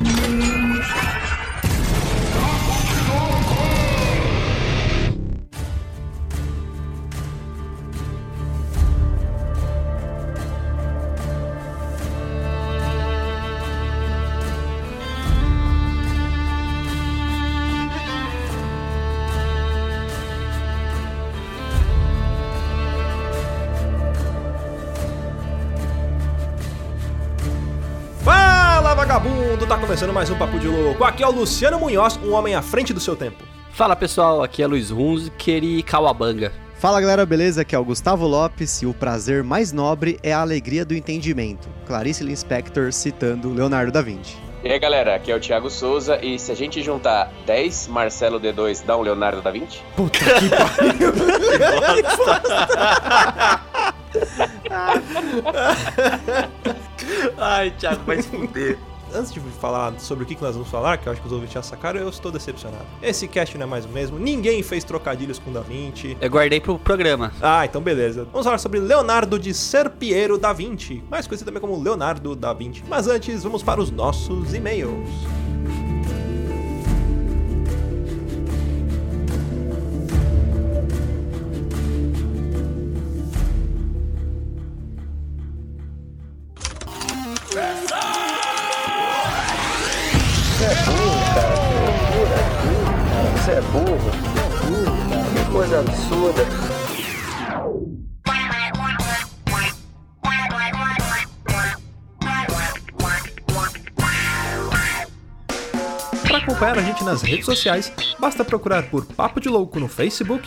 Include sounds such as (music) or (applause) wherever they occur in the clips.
Mm-hmm. Começando mais um Papo de Louco. Aqui é o Luciano Munhoz, um homem à frente do seu tempo. Fala pessoal, aqui é Luiz Hunziker e Kawabanga. Fala galera, beleza? Aqui é o Gustavo Lopes e o prazer mais nobre é a alegria do entendimento. Clarice Lispector citando Leonardo da Vinci. E aí galera, aqui é o Thiago Souza e se a gente juntar 10 Marcelo D2 dá um Leonardo da Vinci? Puta que pariu. (laughs) Ai, Thiago, vai se fuder. Antes de falar sobre o que nós vamos falar, que eu acho que os ouvintes já sacaram, eu estou decepcionado. Esse cast não é mais o mesmo, ninguém fez trocadilhos com Da Vinci. Eu guardei pro programa. Ah, então beleza. Vamos falar sobre Leonardo de Serpiero da Vinci, mais conhecido também como Leonardo da Vinci. Mas antes, vamos para os nossos e-mails. Você é burro. Que coisa absurda. Para acompanhar a gente nas redes sociais, basta procurar por Papo de Louco no Facebook,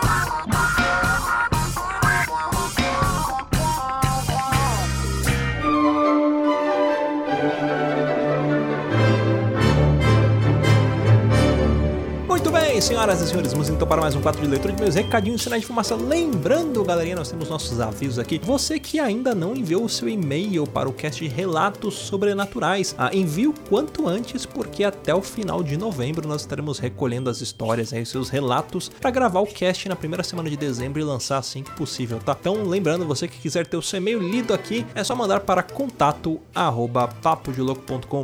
senhoras e senhores, vamos então para mais um quadro de leitura de meus recadinhos sinais de fumaça. Lembrando, galerinha, nós temos nossos avisos aqui. Você que ainda não enviou o seu e-mail para o cast de Relatos Sobrenaturais, ah, envie o quanto antes, porque até o final de novembro nós estaremos recolhendo as histórias aí, seus relatos, para gravar o cast na primeira semana de dezembro e lançar assim que possível, tá? Então, lembrando, você que quiser ter o seu e-mail lido aqui, é só mandar para contato arroba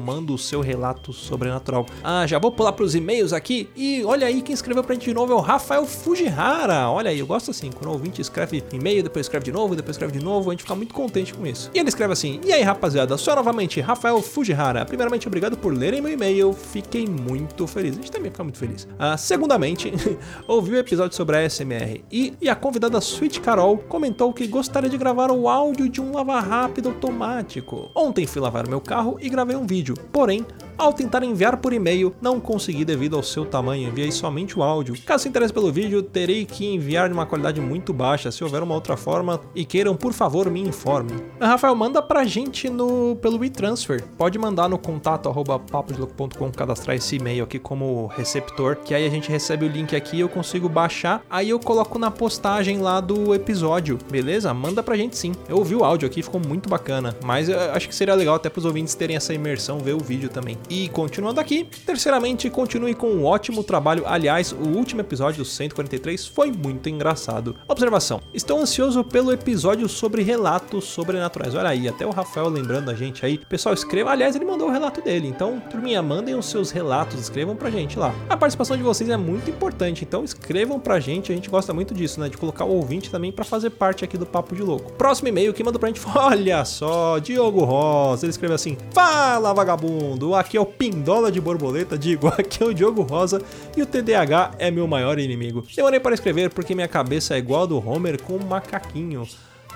manda o seu relato sobrenatural. Ah, já vou pular para os e-mails aqui e olha aí quem escreveu pra gente de novo é o Rafael Fujihara. Olha aí, eu gosto assim, quando o ouvinte escreve e-mail, depois escreve de novo, depois escreve de novo, a gente fica muito contente com isso. E ele escreve assim: E aí, rapaziada, sou novamente Rafael Fujihara. Primeiramente, obrigado por lerem meu e-mail, fiquei muito feliz. A gente também fica muito feliz. Ah, segundamente, (laughs) ouvi o episódio sobre a SMR e, e a convidada Sweet Carol comentou que gostaria de gravar o áudio de um lava rápido automático. Ontem fui lavar meu carro e gravei um vídeo, porém, ao tentar enviar por e-mail, não consegui devido ao seu tamanho, enviei somente o áudio. Caso se interesse pelo vídeo, terei que enviar de uma qualidade muito baixa. Se houver uma outra forma e queiram, por favor, me informe. Rafael, manda pra gente no pelo e-transfer. Pode mandar no contato arroba papodelouco.com, cadastrar esse e-mail aqui como receptor, que aí a gente recebe o link aqui, eu consigo baixar, aí eu coloco na postagem lá do episódio, beleza? Manda pra gente sim. Eu ouvi o áudio aqui, ficou muito bacana, mas eu acho que seria legal até pros ouvintes terem essa imersão, ver o vídeo também. E continuando aqui, terceiramente, continue com um ótimo trabalho. Aliás, o último episódio, o 143, foi muito engraçado. Observação: estou ansioso pelo episódio sobre relatos sobrenaturais. Olha aí, até o Rafael lembrando a gente aí. Pessoal, escreva. Aliás, ele mandou o relato dele. Então, turminha, mandem os seus relatos, escrevam pra gente lá. A participação de vocês é muito importante, então escrevam pra gente. A gente gosta muito disso, né? De colocar o ouvinte também pra fazer parte aqui do Papo de Louco. Próximo e-mail que mandou pra gente foi: (laughs) olha só, Diogo Rosa. Ele escreveu assim: Fala, vagabundo! Aqui é o Pindola de Borboleta, digo, (laughs) aqui é o Diogo Rosa e o TDAH é meu maior inimigo. Demorei para escrever porque minha cabeça é igual a do Homer com um macaquinho.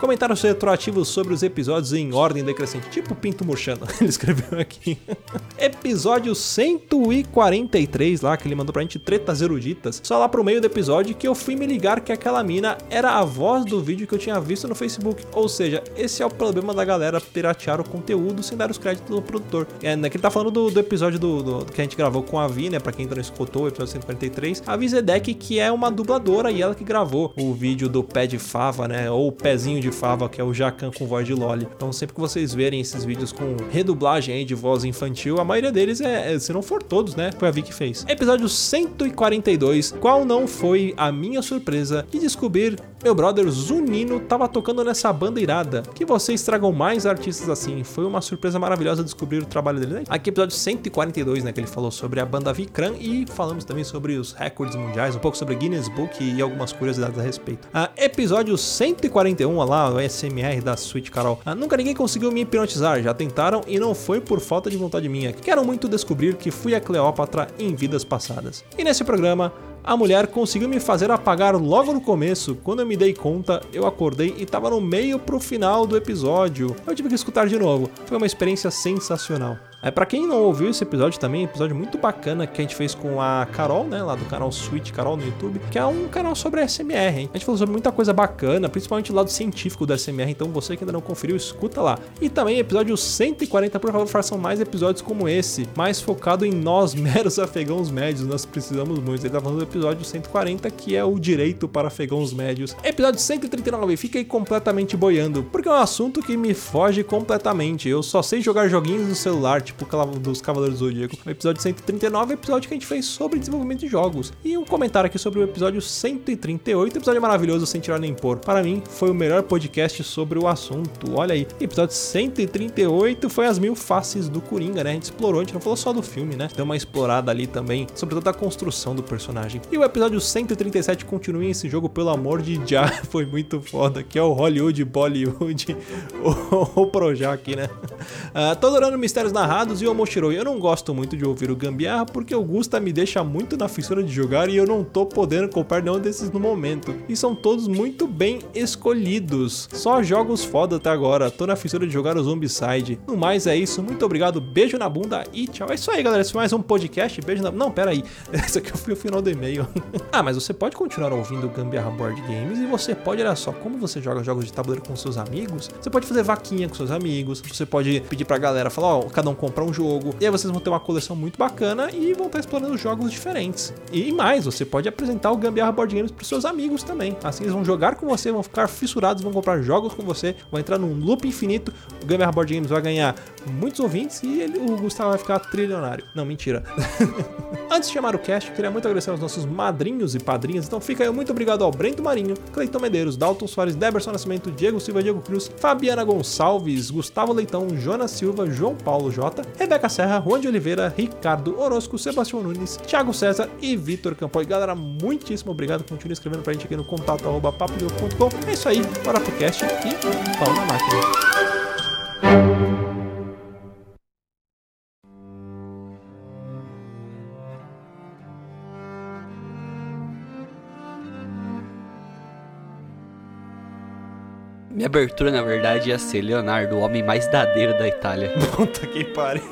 Comentários retroativos sobre os episódios em ordem decrescente, tipo Pinto Murchando, (laughs) ele escreveu aqui. episódio 143 lá, que ele mandou pra gente, Tretas Eruditas. Só lá pro meio do episódio que eu fui me ligar que aquela mina era a voz do vídeo que eu tinha visto no Facebook. Ou seja, esse é o problema da galera piratear o conteúdo sem dar os créditos do produtor. É, né, que ele tá falando do, do episódio do, do, que a gente gravou com a Vi, né, pra quem ainda não escutou, o episódio 143. A Vi Zedek, que é uma dubladora e ela que gravou o vídeo do pé de fava, né, ou o pezinho de fava, que é o Jacan com voz de Loli. Então sempre que vocês verem esses vídeos com redublagem aí de voz infantil, a maioria deles é, é, se não for todos, né, foi a Vi que fez. Episódio 142, qual não foi a minha surpresa de descobrir meu brother Zunino tava tocando nessa banda irada. Que vocês tragam mais artistas assim. Foi uma surpresa maravilhosa descobrir o trabalho dele. Né? Aqui episódio 142, né, que ele falou sobre a banda Vikram e falamos também sobre os recordes mundiais, um pouco sobre Guinness Book e algumas curiosidades a respeito. Ah, episódio 141, olha lá, o SMR da Sweet Carol. Ah, nunca ninguém conseguiu me hipnotizar, já tentaram e não foi por falta de vontade minha. Quero muito descobrir que fui a Cleópatra em vidas passadas. E nesse programa, a mulher conseguiu me fazer apagar logo no começo. Quando eu me dei conta, eu acordei e estava no meio pro final do episódio. Eu tive que escutar de novo. Foi uma experiência sensacional. É, para quem não ouviu esse episódio também, episódio muito bacana que a gente fez com a Carol, né, lá do canal Switch Carol no YouTube, que é um canal sobre SMR, hein? A gente falou sobre muita coisa bacana, principalmente o lado científico do SMR, então você que ainda não conferiu, escuta lá. E também episódio 140, por favor, façam mais episódios como esse, mais focado em nós, (laughs) meros afegãos médios, nós precisamos muito. Ele tá falando do episódio 140, que é o direito para afegãos médios. Episódio 139, fiquei completamente boiando, porque é um assunto que me foge completamente. Eu só sei jogar joguinhos no celular, dos Cavaleiros do Zodíaco. O episódio 139 é o episódio que a gente fez sobre desenvolvimento de jogos. E um comentário aqui sobre o episódio 138, episódio maravilhoso sem tirar nem pôr. Para mim, foi o melhor podcast sobre o assunto. Olha aí, episódio 138 foi as mil faces do Coringa, né? A gente explorou, a gente não falou só do filme, né? Deu uma explorada ali também, sobre toda a construção do personagem. E o episódio 137 continua esse jogo, pelo amor de já, (laughs) foi muito foda, que é o Hollywood, Bollywood, (laughs) o, o Projac, né? Uh, tô adorando Mistérios E o Moshiroi. Eu não gosto muito de ouvir o Gambiarra porque o Gusta me deixa muito na fissura de jogar e eu não tô podendo comprar nenhum desses no momento. E são todos muito bem escolhidos. Só jogos foda até agora. Tô na fissura de jogar o Zombicide. No mais é isso. Muito obrigado. Beijo na bunda e tchau. É isso aí, galera. Esse foi mais um podcast. Beijo na. Não, pera aí. (laughs) Esse aqui foi o final do e-mail. (laughs) ah, mas você pode continuar ouvindo o Gambiarra Board Games e você pode, olha só, como você joga jogos de tabuleiro com seus amigos, você pode fazer vaquinha com seus amigos, você pode pedir pra galera falar, ó, cada um compra um jogo. E aí vocês vão ter uma coleção muito bacana e vão estar explorando jogos diferentes. E mais, você pode apresentar o Gambiarra Board Games para seus amigos também. Assim eles vão jogar com você, vão ficar fissurados, vão comprar jogos com você, vão entrar num loop infinito. O Gambiarra Board Games vai ganhar muitos ouvintes e ele, o Gustavo vai ficar trilionário. Não, mentira. (laughs) Antes de chamar o cast, queria muito agradecer aos nossos madrinhos e padrinhas. Então fica aí muito obrigado ao Brento Marinho, Cleiton Medeiros, Dalton Soares, Deberson Nascimento, Diego Silva, Diego Cruz, Fabiana Gonçalves, Gustavo Leitão, Jonas Silva, João Paulo J, Rebeca Serra, Juan de Oliveira, Ricardo Orozco, Sebastião Nunes, Thiago César e Vitor Campoy. Galera, muitíssimo obrigado. Continue escrevendo pra gente aqui no contato É isso aí, bora pro cast e pau na máquina. Minha abertura, na verdade, ia ser Leonardo, o homem mais dadeiro da Itália. (laughs) Puta que pariu.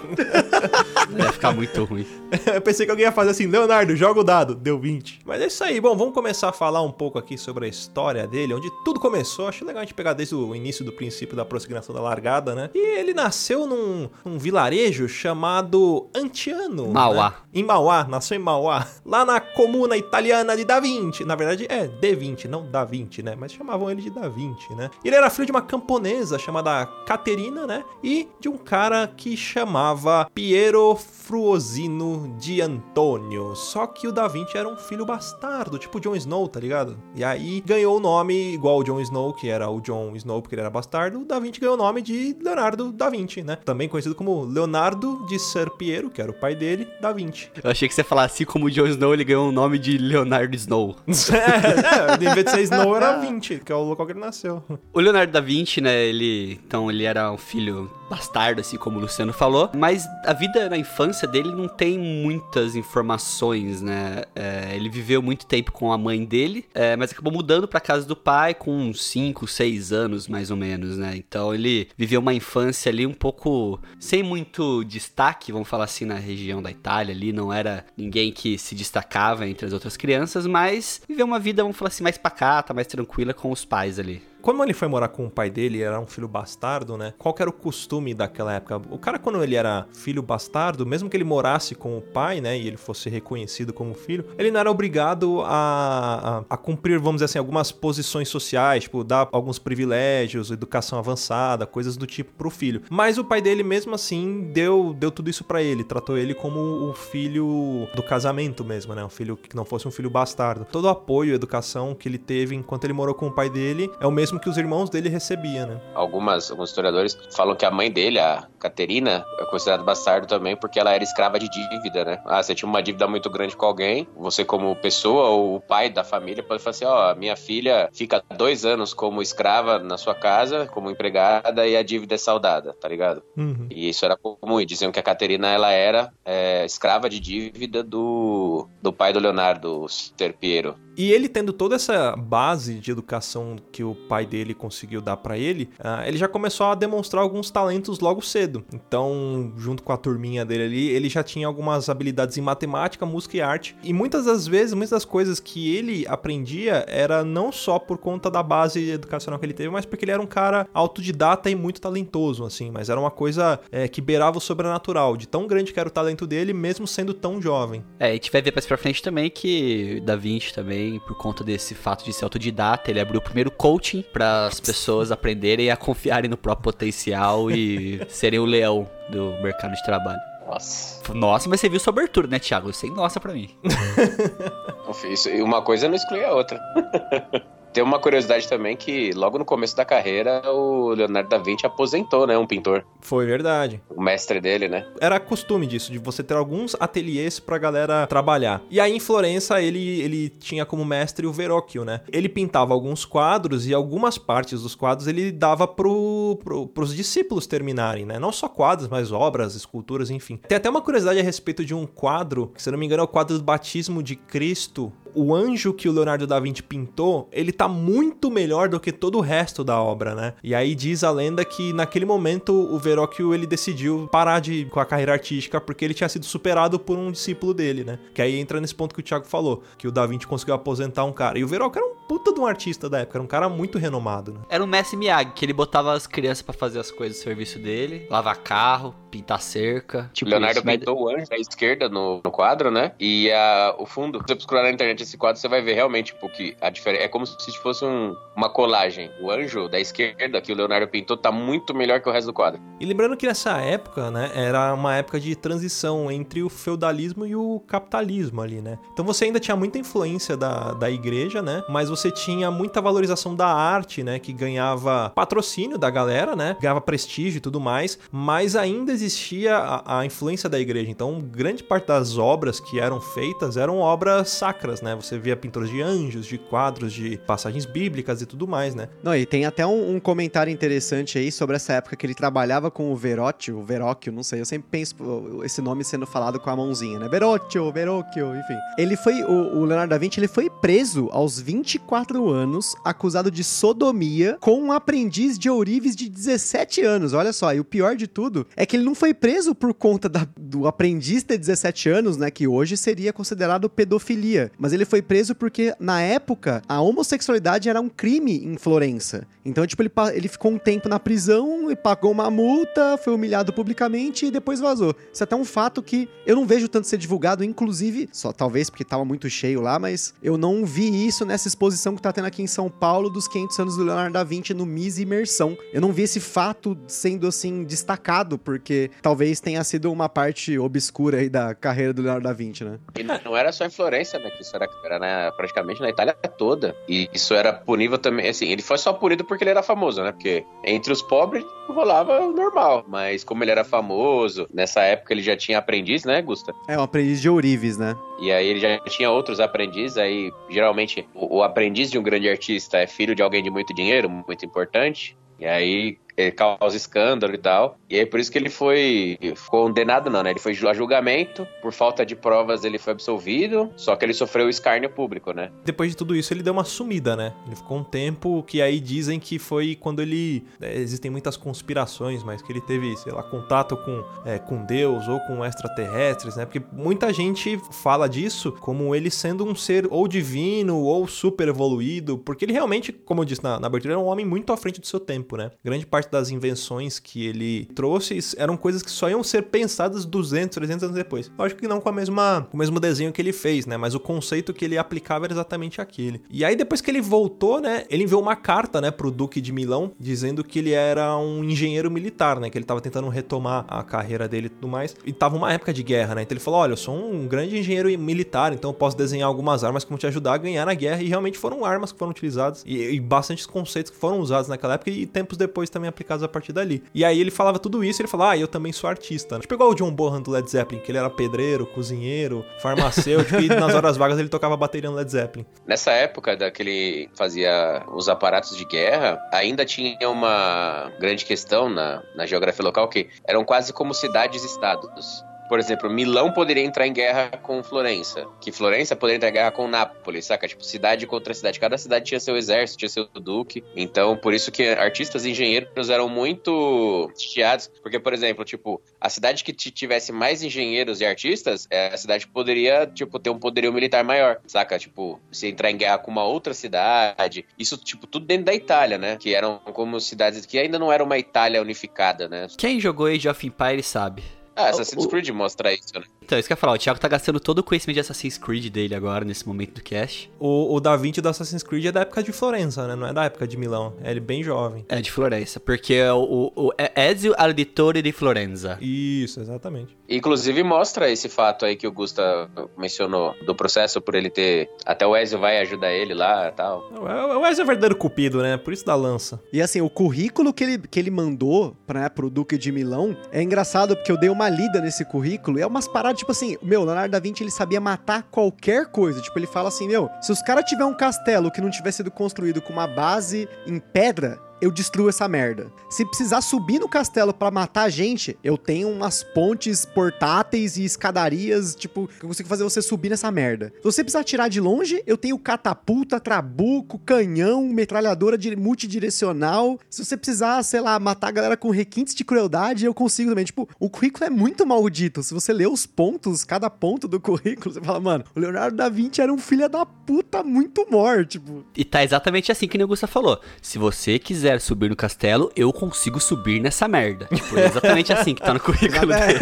ia ficar muito ruim. (laughs) Eu pensei que alguém ia fazer assim, Leonardo, joga o dado. Deu 20. Mas é isso aí. Bom, vamos começar a falar um pouco aqui sobre a história dele, onde tudo começou. Acho legal a gente pegar desde o início do princípio da prosseguição da largada, né? E ele nasceu num, num vilarejo chamado Antiano. Mauá. Né? Em Mauá, nasceu em Mauá. Lá na comuna italiana de Da Vinci. Na verdade, é De Vinci, não Da Vinci, né? Mas chamavam ele de Da Vinci, né? Ele era filho de uma camponesa chamada Caterina, né? E de um cara que chamava Piero Fruosino de Antônio. Só que o Da Vinci era um filho bastardo, tipo Jon Snow, tá ligado? E aí ganhou o nome igual o Jon Snow, que era o Jon Snow porque ele era bastardo. O Da Vinci ganhou o nome de Leonardo da Vinci, né? Também conhecido como Leonardo de Ser Piero, que era o pai dele, da Vinci. Eu achei que você falasse assim como o Jon Snow, ele ganhou o nome de Leonardo Snow. (laughs) é, é, em vez de ser Snow, era Vinci, que é o local que ele nasceu. O Leonardo da Vinci, né, ele... Então, ele era um filho bastardo, assim como o Luciano falou. Mas a vida na infância dele não tem muitas informações, né? É, ele viveu muito tempo com a mãe dele, é, mas acabou mudando pra casa do pai com uns 5, 6 anos, mais ou menos, né? Então ele viveu uma infância ali um pouco sem muito destaque, vamos falar assim, na região da Itália ali. Não era ninguém que se destacava entre as outras crianças, mas viveu uma vida, vamos falar assim, mais pacata, mais tranquila com os pais ali. Quando ele foi morar com o pai dele, era um filho bastardo, né? Qual era o costume daquela época? O cara, quando ele era filho bastardo, mesmo que ele morasse com o pai, né? E ele fosse reconhecido como filho, ele não era obrigado a, a, a cumprir, vamos dizer assim, algumas posições sociais, tipo, dar alguns privilégios, educação avançada, coisas do tipo pro filho. Mas o pai dele, mesmo assim, deu, deu tudo isso para ele, tratou ele como o filho do casamento mesmo, né? Um filho que não fosse um filho bastardo. Todo o apoio educação que ele teve enquanto ele morou com o pai dele é o mesmo mesmo que os irmãos dele recebiam, né? Algumas, alguns historiadores falam que a mãe dele, a Caterina, é considerada bastardo também porque ela era escrava de dívida, né? Ah, você tinha uma dívida muito grande com alguém, você como pessoa ou o pai da família pode falar assim, ó, oh, minha filha fica dois anos como escrava na sua casa, como empregada e a dívida é saudada, tá ligado? Uhum. E isso era comum, e diziam que a Caterina, ela era é, escrava de dívida do, do pai do Leonardo Serpiero. E ele tendo toda essa base de educação que o pai dele conseguiu dar para ele, uh, ele já começou a demonstrar alguns talentos logo cedo. Então, junto com a turminha dele ali, ele já tinha algumas habilidades em matemática, música e arte. E muitas das vezes, muitas das coisas que ele aprendia era não só por conta da base educacional que ele teve, mas porque ele era um cara autodidata e muito talentoso, assim. Mas era uma coisa é, que beirava o sobrenatural, de tão grande que era o talento dele, mesmo sendo tão jovem. É, gente vai ver mais pra frente também que Da Vinci também por conta desse fato de ser autodidata, ele abriu o primeiro coaching para as pessoas aprenderem a confiarem no próprio potencial e (laughs) serem o leão do mercado de trabalho. Nossa. Nossa, mas você viu sua abertura, né, Thiago? Sem nossa pra mim. (laughs) e uma coisa não exclui a outra. (laughs) Tem uma curiosidade também que logo no começo da carreira o Leonardo da Vinci aposentou, né, um pintor. Foi verdade. O mestre dele, né? Era costume disso, de você ter alguns ateliês pra galera trabalhar. E aí em Florença ele, ele tinha como mestre o Verrocchio, né? Ele pintava alguns quadros e algumas partes dos quadros ele dava pro, pro, pros discípulos terminarem, né? Não só quadros, mas obras, esculturas, enfim. Tem até uma curiosidade a respeito de um quadro, que se não me engano é o quadro do batismo de Cristo o anjo que o Leonardo da Vinci pintou, ele tá muito melhor do que todo o resto da obra, né? E aí diz a lenda que naquele momento o Verrocchio ele decidiu parar de com a carreira artística porque ele tinha sido superado por um discípulo dele, né? Que aí entra nesse ponto que o Thiago falou, que o da Vinci conseguiu aposentar um cara. E o Verrocchio era um puta de um artista da época, era um cara muito renomado, né? Era o Messi Miyagi, que ele botava as crianças para fazer as coisas do serviço dele, lavar carro, pintar cerca. Tipo Leonardo isso, pintou mas... o anjo à esquerda no, no quadro, né? E a, o fundo, se você procurar na internet esse quadro, você vai ver realmente tipo, que a diferença. É como se fosse um, uma colagem. O anjo da esquerda que o Leonardo pintou tá muito melhor que o resto do quadro. E lembrando que nessa época, né, era uma época de transição entre o feudalismo e o capitalismo ali, né? Então você ainda tinha muita influência da, da igreja, né? Mas você tinha muita valorização da arte, né? Que ganhava patrocínio da galera, né? Ganhava prestígio e tudo mais, mas ainda existia a, a influência da igreja. Então, grande parte das obras que eram feitas eram obras sacras, né? Você via pintores de anjos, de quadros, de passagens bíblicas e tudo mais, né? Não, e tem até um, um comentário interessante aí sobre essa época que ele trabalhava com o Verocchio, o Verocchio, não sei, eu sempre penso esse nome sendo falado com a mãozinha, né? Verocchio, Verocchio, enfim. Ele foi, o, o Leonardo da Vinci, ele foi preso aos 24 anos, acusado de sodomia com um aprendiz de ourives de 17 anos, olha só, e o pior de tudo é que ele não foi preso por conta da, do aprendiz ter 17 anos, né? Que hoje seria considerado pedofilia. Mas ele foi preso porque, na época, a homossexualidade era um crime em Florença. Então, tipo, ele, ele ficou um tempo na prisão e pagou uma multa, foi humilhado publicamente e depois vazou. Isso é até um fato que eu não vejo tanto ser divulgado, inclusive, só talvez porque tava muito cheio lá, mas eu não vi isso nessa exposição que tá tendo aqui em São Paulo dos 500 anos do Leonardo da Vinci no MIS Imersão. Eu não vi esse fato sendo assim destacado, porque talvez tenha sido uma parte obscura aí da carreira do Leonardo da Vinci, né? E não era só em Florença, né? Que isso era, era na, praticamente na Itália toda. E isso era punível também. Assim, ele foi só punido porque ele era famoso, né? Porque entre os pobres rolava normal. Mas como ele era famoso, nessa época ele já tinha aprendiz, né, Gusta? É, um aprendiz de ourives, né? E aí ele já tinha outros aprendizes. Aí geralmente o, o aprendiz de um grande artista é filho de alguém de muito dinheiro, muito importante. E aí ele causa escândalo e tal. E aí por isso que ele foi condenado, não, né? Ele foi a julgamento, por falta de provas ele foi absolvido, só que ele sofreu escárnio público, né? Depois de tudo isso, ele deu uma sumida, né? Ele ficou um tempo que aí dizem que foi quando ele. é, existem muitas conspirações, mas que ele teve, sei lá, contato com, é, com Deus ou com extraterrestres, né? Porque muita gente fala disso como ele sendo um ser ou divino ou super evoluído, porque ele realmente, como eu disse na, na abertura, era um homem muito à frente do seu tempo, né? Grande parte das invenções que ele trouxe eram coisas que só iam ser pensadas 200, 300 anos depois. Lógico que não com a mesma, com o mesmo desenho que ele fez, né? Mas o conceito que ele aplicava era exatamente aquele. E aí depois que ele voltou, né, ele enviou uma carta, né, pro Duque de Milão, dizendo que ele era um engenheiro militar, né, que ele tava tentando retomar a carreira dele e tudo mais. E tava uma época de guerra, né? Então ele falou: "Olha, eu sou um grande engenheiro militar, então eu posso desenhar algumas armas que vão te ajudar a ganhar na guerra". E realmente foram armas que foram utilizadas e, e bastantes conceitos que foram usados naquela época e tempos depois também aplicados a partir dali. E aí ele falava tudo isso, e ele falava: "Ah, eu também sou artista". Tipo igual o John Bonham do Led Zeppelin, que ele era pedreiro, cozinheiro, farmacêutico e (laughs) nas horas vagas ele tocava bateria no Led Zeppelin. Nessa época da que ele fazia os aparatos de guerra, ainda tinha uma grande questão na, na geografia local que eram quase como cidades-estados. Por exemplo, Milão poderia entrar em guerra com Florença, que Florença poderia entrar em guerra com Nápoles, saca? Tipo, cidade contra cidade. Cada cidade tinha seu exército, tinha seu duque. Então, por isso que artistas e engenheiros eram muito chiados. Porque, por exemplo, tipo, a cidade que tivesse mais engenheiros e artistas, é a cidade poderia, tipo, ter um poderio militar maior, saca? Tipo, se entrar em guerra com uma outra cidade. Isso, tipo, tudo dentro da Itália, né? Que eram como cidades que ainda não era uma Itália unificada, né? Quem jogou Age of Empires sabe. Ah, Assassin's O- Creed mostra isso, né? Então, isso que eu ia falar, o Thiago tá gastando todo o conhecimento de Assassin's Creed dele agora, nesse momento do cast. O, o Da Vinci do Assassin's Creed é da época de Florença, né? Não é da época de Milão. É ele bem jovem. É, de Florença, porque é o, o, o é Ezio Auditore di Florenza. Isso, exatamente. Inclusive mostra esse fato aí que o Gusta mencionou, do processo por ele ter. Até o Ezio vai ajudar ele lá e tal. É o Ezio é o verdadeiro cupido, né? Por isso da lança. E assim, o currículo que ele, que ele mandou pra, né, pro Duque de Milão é engraçado porque eu dei uma lida nesse currículo e é umas paradas, tipo assim, meu, Leonardo da Vinci ele sabia matar qualquer coisa. Tipo, ele fala assim, meu, se os caras tiver um castelo que não tivesse sido construído com uma base em pedra, eu destruo essa merda. Se precisar subir no castelo pra matar gente, eu tenho umas pontes portáteis e escadarias, tipo, que eu consigo fazer você subir nessa merda. Se você precisar atirar de longe, eu tenho catapulta, trabuco, canhão, metralhadora de multidirecional. Se você precisar, sei lá, matar a galera com requintes de crueldade, eu consigo também. Tipo, o currículo é muito maldito. Se você lê os pontos, cada ponto do currículo, você fala, mano, o Leonardo da Vinci era um filho da puta muito mor, tipo. E tá exatamente assim que o Augusta falou. Se você quiser subir no castelo, eu consigo subir nessa merda. Tipo, é exatamente assim que tá no currículo dele.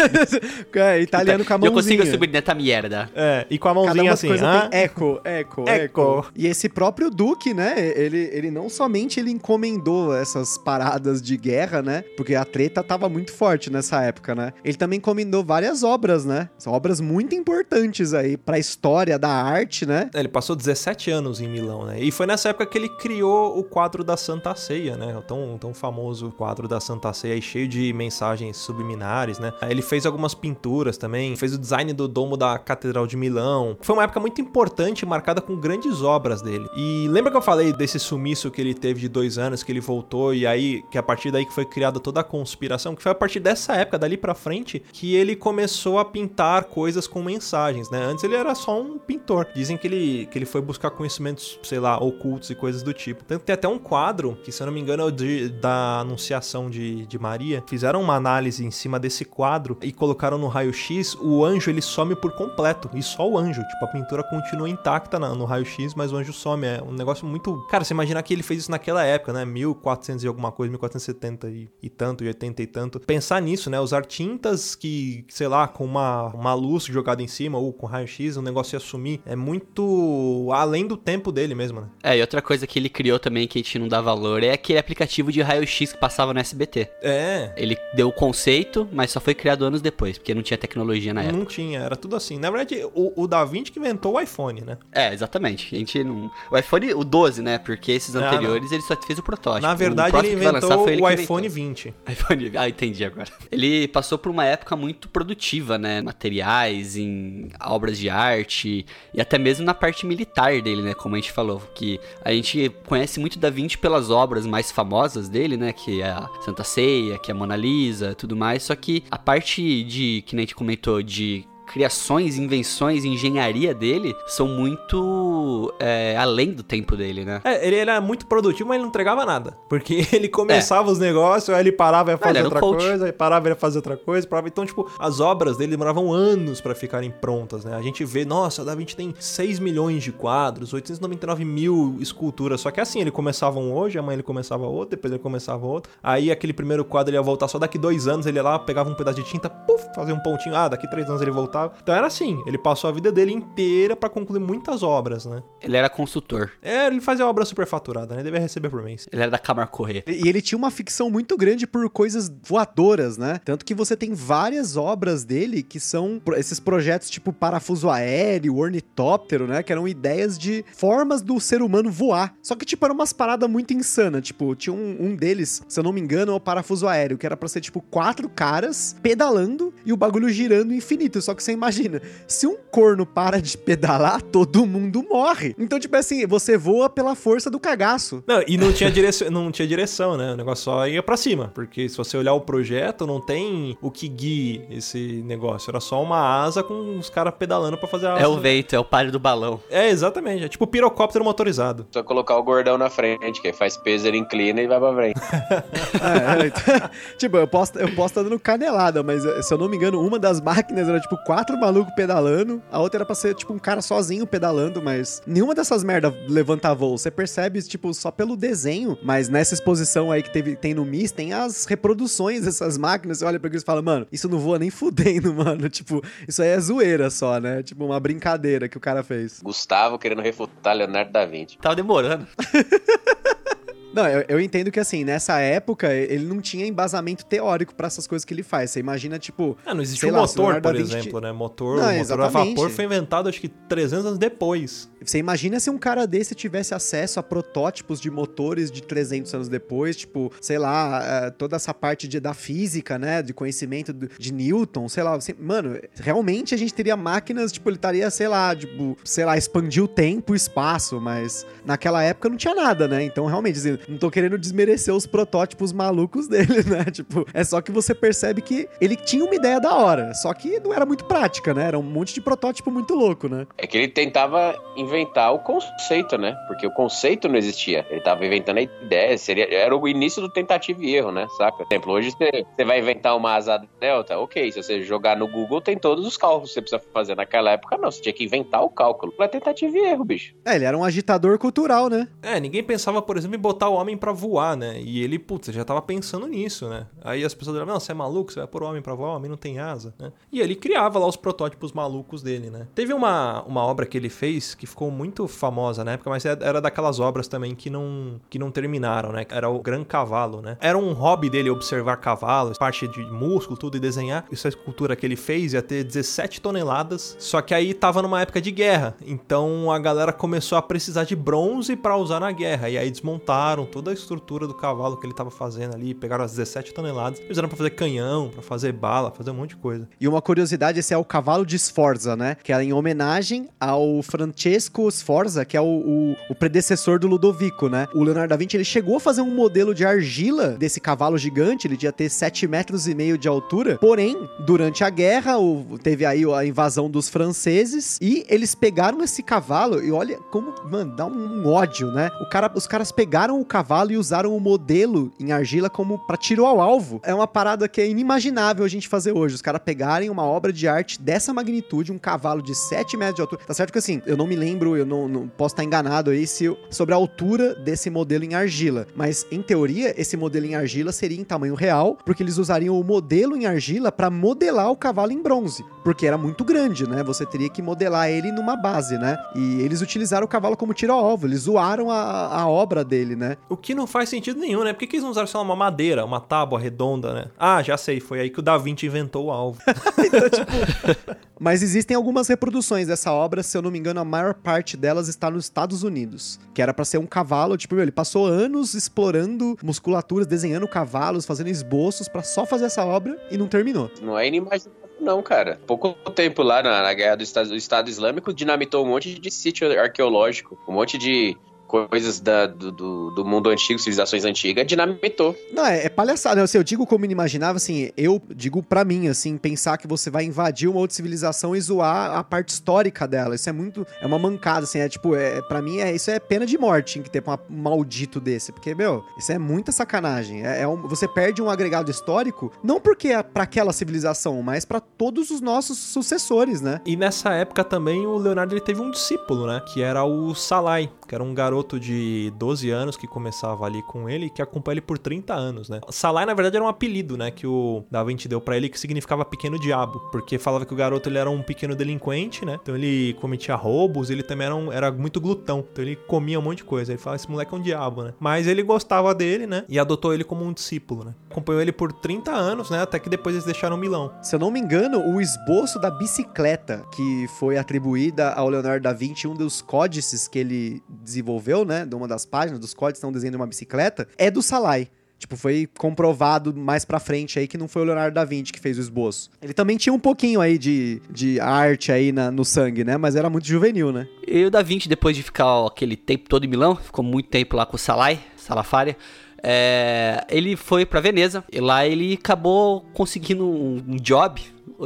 (laughs) é, italiano com a (laughs) Eu mãozinha. consigo subir nessa merda. É, e com a mãozinha assim, coisa ah, tem eco, eco, Eco. eco. E esse próprio Duque, né? Ele, ele não somente ele encomendou essas paradas de guerra, né? Porque a treta tava muito forte nessa época, né? Ele também encomendou várias obras, né? São obras muito importantes aí pra história da arte, né? Ele passou 17 anos em Milão, né? E foi nessa época que ele criou o quadro da Santa Ceia, né? O tão, tão famoso quadro da Santa Ceia, cheio de mensagens subliminares, né? Ele fez algumas pinturas também, fez o design do domo da Catedral de Milão. Foi uma época muito importante, marcada com grandes obras dele. E lembra que eu falei desse sumiço que ele teve de dois anos, que ele voltou e aí, que a partir daí que foi criada toda a conspiração, que foi a partir dessa época, dali pra frente, que ele começou a pintar coisas com mensagens, né? Antes ele era só um pintor. Dizem que ele, que ele foi buscar conhecimentos, sei lá, ocultos e coisas do tipo. Tanto que tem até um quadro, que se eu não me engano é o de- da Anunciação de, de Maria. Fizeram uma análise em cima desse quadro e colocaram no raio-x. O anjo ele some por completo. E só o anjo. Tipo, a pintura continua intacta na- no raio-x, mas o anjo some. É um negócio muito. Cara, você imaginar que ele fez isso naquela época, né? 1400 e alguma coisa, 1470 e, e tanto, e 80 e tanto. Pensar nisso, né? Usar tintas que, sei lá, com uma, uma luz jogada em cima ou com raio-x, o negócio ia sumir. É muito além do tempo dele mesmo, né? É, e outra coisa que ele criou também que a gente não dá valor é aquele aplicativo de raio-x que passava no SBT. É. Ele deu o conceito, mas só foi criado anos depois, porque não tinha tecnologia na época. Não tinha, era tudo assim. Na verdade, o, o Da Vinci que inventou o iPhone, né? É, exatamente. A gente não. O iPhone, o 12, né? Porque esses Ah, anteriores ele só fez o protótipo. Na verdade, ele inventou ele o iPhone inventou. (laughs) 20. iPhone. Ah, entendi agora. Ele passou por uma época muito produtiva, né? Materiais, em obras de arte e até mesmo na parte militar dele, né? Como a gente falou, que a gente conhece muito Da Vinci pelas obras mais famosas dele, né? Que é a Santa Ceia, que é a Mona Lisa, tudo mais. Só que a parte de, que nem a gente comentou, de criações, invenções, engenharia dele são muito é, além do tempo dele, né? É, ele era muito produtivo, mas ele não entregava nada. Porque (laughs) ele começava os negócios, aí ele parava e ia É. fazer outra coach. coisa, aí parava e ia fazer outra coisa, parava. Então, tipo, as obras dele demoravam anos pra ficarem prontas, né? A gente vê, nossa, Da Vinci tem 6 milhões de quadros, 899 mil esculturas. Só que assim, ele começava um hoje, amanhã ele começava outro, depois ele começava outro. Aí aquele primeiro quadro ele ia voltar só daqui dois anos, ele ia lá, pegava um pedaço de tinta, puf, fazia um pontinho. Ah, daqui três anos ele voltava. Então era assim, ele passou a vida dele inteira pra concluir muitas obras, né? Ele era consultor. É, ele fazia obra superfaturada, né? Ele devia receber por mês. Ele era da Câmara Corrêa. E ele tinha uma ficção muito grande por coisas voadoras, né? Tanto que você tem várias obras dele que são esses projetos tipo parafuso aéreo, ornitóptero, né? Que eram ideias de formas do ser humano voar. Só que, tipo, era umas paradas muito insanas. Tipo, tinha um, um deles, se eu não me engano, é o parafuso aéreo, que era pra ser, tipo, quatro caras pedalando e o bagulho girando infinito. Só que você imagina, se um corno para de pedalar, todo mundo morre. Então, tipo assim, você voa pela força do cagaço. Não, e não tinha, direção, (laughs) não tinha direção, né? O negócio só ia pra cima. Porque se você olhar o projeto, não tem o que guie esse negócio. Era só uma asa com os caras pedalando pra fazer a asa. É o vento, é o palho do balão. É, exatamente. É tipo pirocóptero motorizado. Só colocar o gordão na frente, que aí faz peso, ele inclina e vai pra frente. (laughs) É, então, (laughs) tipo, eu posso eu posso estar dando canelada, mas eh, se eu não me engano, uma das máquinas era tipo quatro malucos pedalando, a outra era pra ser tipo um cara sozinho pedalando, mas nenhuma dessas merda levanta voo. Você percebe, tipo, só pelo desenho, mas nessa exposição aí que teve, tem no MIS, tem as reproduções dessas máquinas. Você olha pra aquilo e fala, mano, isso não voa nem (laughs) fudendo, mano. Tipo, isso aí é zoeira só, né? Tipo, uma brincadeira que o cara fez. Gustavo querendo refutar Leonardo da Vinci. Tava demorando. (laughs) Não, eu, eu entendo que assim, nessa época, ele não tinha embasamento teórico pra essas coisas que ele faz. Você imagina, tipo. Ah, não existe um motor, por exemplo, né? Motor, Não, o motor a vapor foi inventado acho que 300 anos depois. Você imagina se um cara desse tivesse acesso a protótipos de motores de 300 anos depois, tipo, sei lá, eh, toda essa parte de, da física, né, de conhecimento de Newton, sei lá, você- mano, realmente a gente teria máquinas, tipo, ele estaria, sei lá, tipo, sei lá, expandir o tempo e o espaço, mas naquela época não tinha nada, né? Então, realmente, assim, não tô querendo desmerecer os protótipos malucos (laughs) dele, né? Tipo, é só que você percebe que ele tinha uma ideia da hora, só que não era muito prática, né? Era um monte de protótipo muito louco, né? É que ele tentava inventar o conceito, né? Porque o conceito não existia. Ele tava inventando a ideia. Seria, era o início do tentativa e erro, né? Saca? Por exemplo, hoje você, você vai inventar uma asa delta. Ok, se você jogar no Google, tem todos os cálculos que você precisa fazer. Naquela época, não. Você tinha que inventar o cálculo. É tentativa e erro, bicho. É, ele era um agitador cultural, né? É, ninguém pensava, por exemplo, em botar o homem pra voar, né? E ele, putz, já tava pensando nisso, né? Aí as pessoas falavam, não, você é maluco, você vai pôr o homem pra voar, o homem não tem asa, né? E ele criava lá os protótipos malucos dele, né? Teve uma, uma obra que ele fez que ficou muito famosa na época, mas é, era daquelas obras também que não, que não terminaram, né? Era o Gran Cavalo, né? Era um hobby dele observar cavalos, parte de músculo, tudo, e desenhar. Essa escultura que ele fez ia ter 17 toneladas, só que aí tava numa época de guerra, então a galera começou a precisar de bronze pra usar na guerra, e aí desmontaram toda a estrutura do cavalo que ele tava fazendo ali, pegaram as 17 toneladas, usaram pra fazer canhão, pra fazer bala, fazer um monte de coisa. E uma curiosidade, esse é o cavalo de Sforza, né? Que é em homenagem ao Francesco Sforza, que é o, o, o predecessor do Ludovico, né? O Leonardo da Vinci, ele chegou a fazer um modelo de argila desse cavalo gigante, ele devia ter 7 metros e meio de altura, porém, durante a guerra, o- teve aí a invasão dos franceses, e eles pegaram esse cavalo, e olha como, mano, dá um ódio, né? O cara, os caras pegaram o cavalo e usaram o modelo em argila como pra tiro ao alvo. É uma parada que é inimaginável a gente fazer hoje. Os caras pegarem uma obra de arte dessa magnitude, um cavalo de 7 metros de altura. Tá certo que assim, eu não me lembro, eu não, não posso estar enganado aí se, sobre a altura desse modelo em argila. Mas, em teoria, esse modelo em argila seria em tamanho real, porque eles usariam o modelo em argila pra modelar o cavalo em bronze. Porque era muito grande, né? Você teria que modelar ele numa base, né? E eles utilizaram o cavalo como tiro ao alvo. Eles zoaram a, a obra dele, né? O que não faz sentido nenhum, né? Por que, que eles não usaram, sei lá, uma madeira, uma tábua redonda, né? Ah, já sei, foi aí que o Da Vinci inventou o alvo. (laughs) (laughs) Mas existem algumas reproduções dessa obra, se eu não me engano, a maior parte delas está nos Estados Unidos. Que era pra ser um cavalo, tipo, meu, ele passou anos explorando musculaturas, desenhando cavalos, fazendo esboços pra só fazer essa obra e não terminou. Não é inimaginável, não, cara. Pouco tempo lá na, na guerra do Estado, do Estado Islâmico, dinamitou um monte de sítio arqueológico, um monte de coisas da, do, do, do mundo antigo, civilizações antigas, dinamitou. Não, é, é palhaçada. Assim, eu digo como inimaginável, assim, eu digo pra mim, assim, pensar que você vai invadir uma outra civilização e zoar a parte histórica dela. Isso é muito. É uma mancada, assim. É tipo, é, pra mim, é, isso é pena de morte em que ter um maldito desse. Porque, meu, isso é muita sacanagem. É, é um- você perde um agregado histórico, não porque é pra aquela civilização, mas pra todos os nossos sucessores, né? E nessa época também o Leonardo ele teve um discípulo, né? Que era o Salai, que era um garoto de 12 anos que começava ali com ele e que acompanha ele por 30 anos, né? Salai, na verdade, era um apelido, né? Que o Da Vinci deu pra ele que significava pequeno diabo. Porque falava que o garoto ele era um pequeno delinquente, né? Então ele cometia roubos, ele também era, um- era muito glutão. Então ele comia um monte de coisa. Ele falava, esse moleque é um diabo, né? Mas ele gostava dele, né? E adotou ele como um discípulo, né? Acompanhou ele por 30 anos, né? Até que depois eles deixaram Milão. Se eu não me engano, o esboço da bicicleta que foi atribuída ao Leonardo da Vinci, um dos códices que ele desenvolveu, né? De uma das páginas dos códices estão desenhando uma bicicleta, é do Salai. Tipo, foi comprovado mais pra frente aí que não foi o Leonardo da Vinci que fez o esboço. Ele também tinha um pouquinho aí de, de arte aí na- no sangue, né? Mas era muito juvenil, né? E o Da Vinci, depois de ficar ó, aquele tempo todo em Milão, ficou muito tempo lá com o Salai, Salafaria, é, ele foi pra Veneza e lá ele acabou conseguindo um, um job,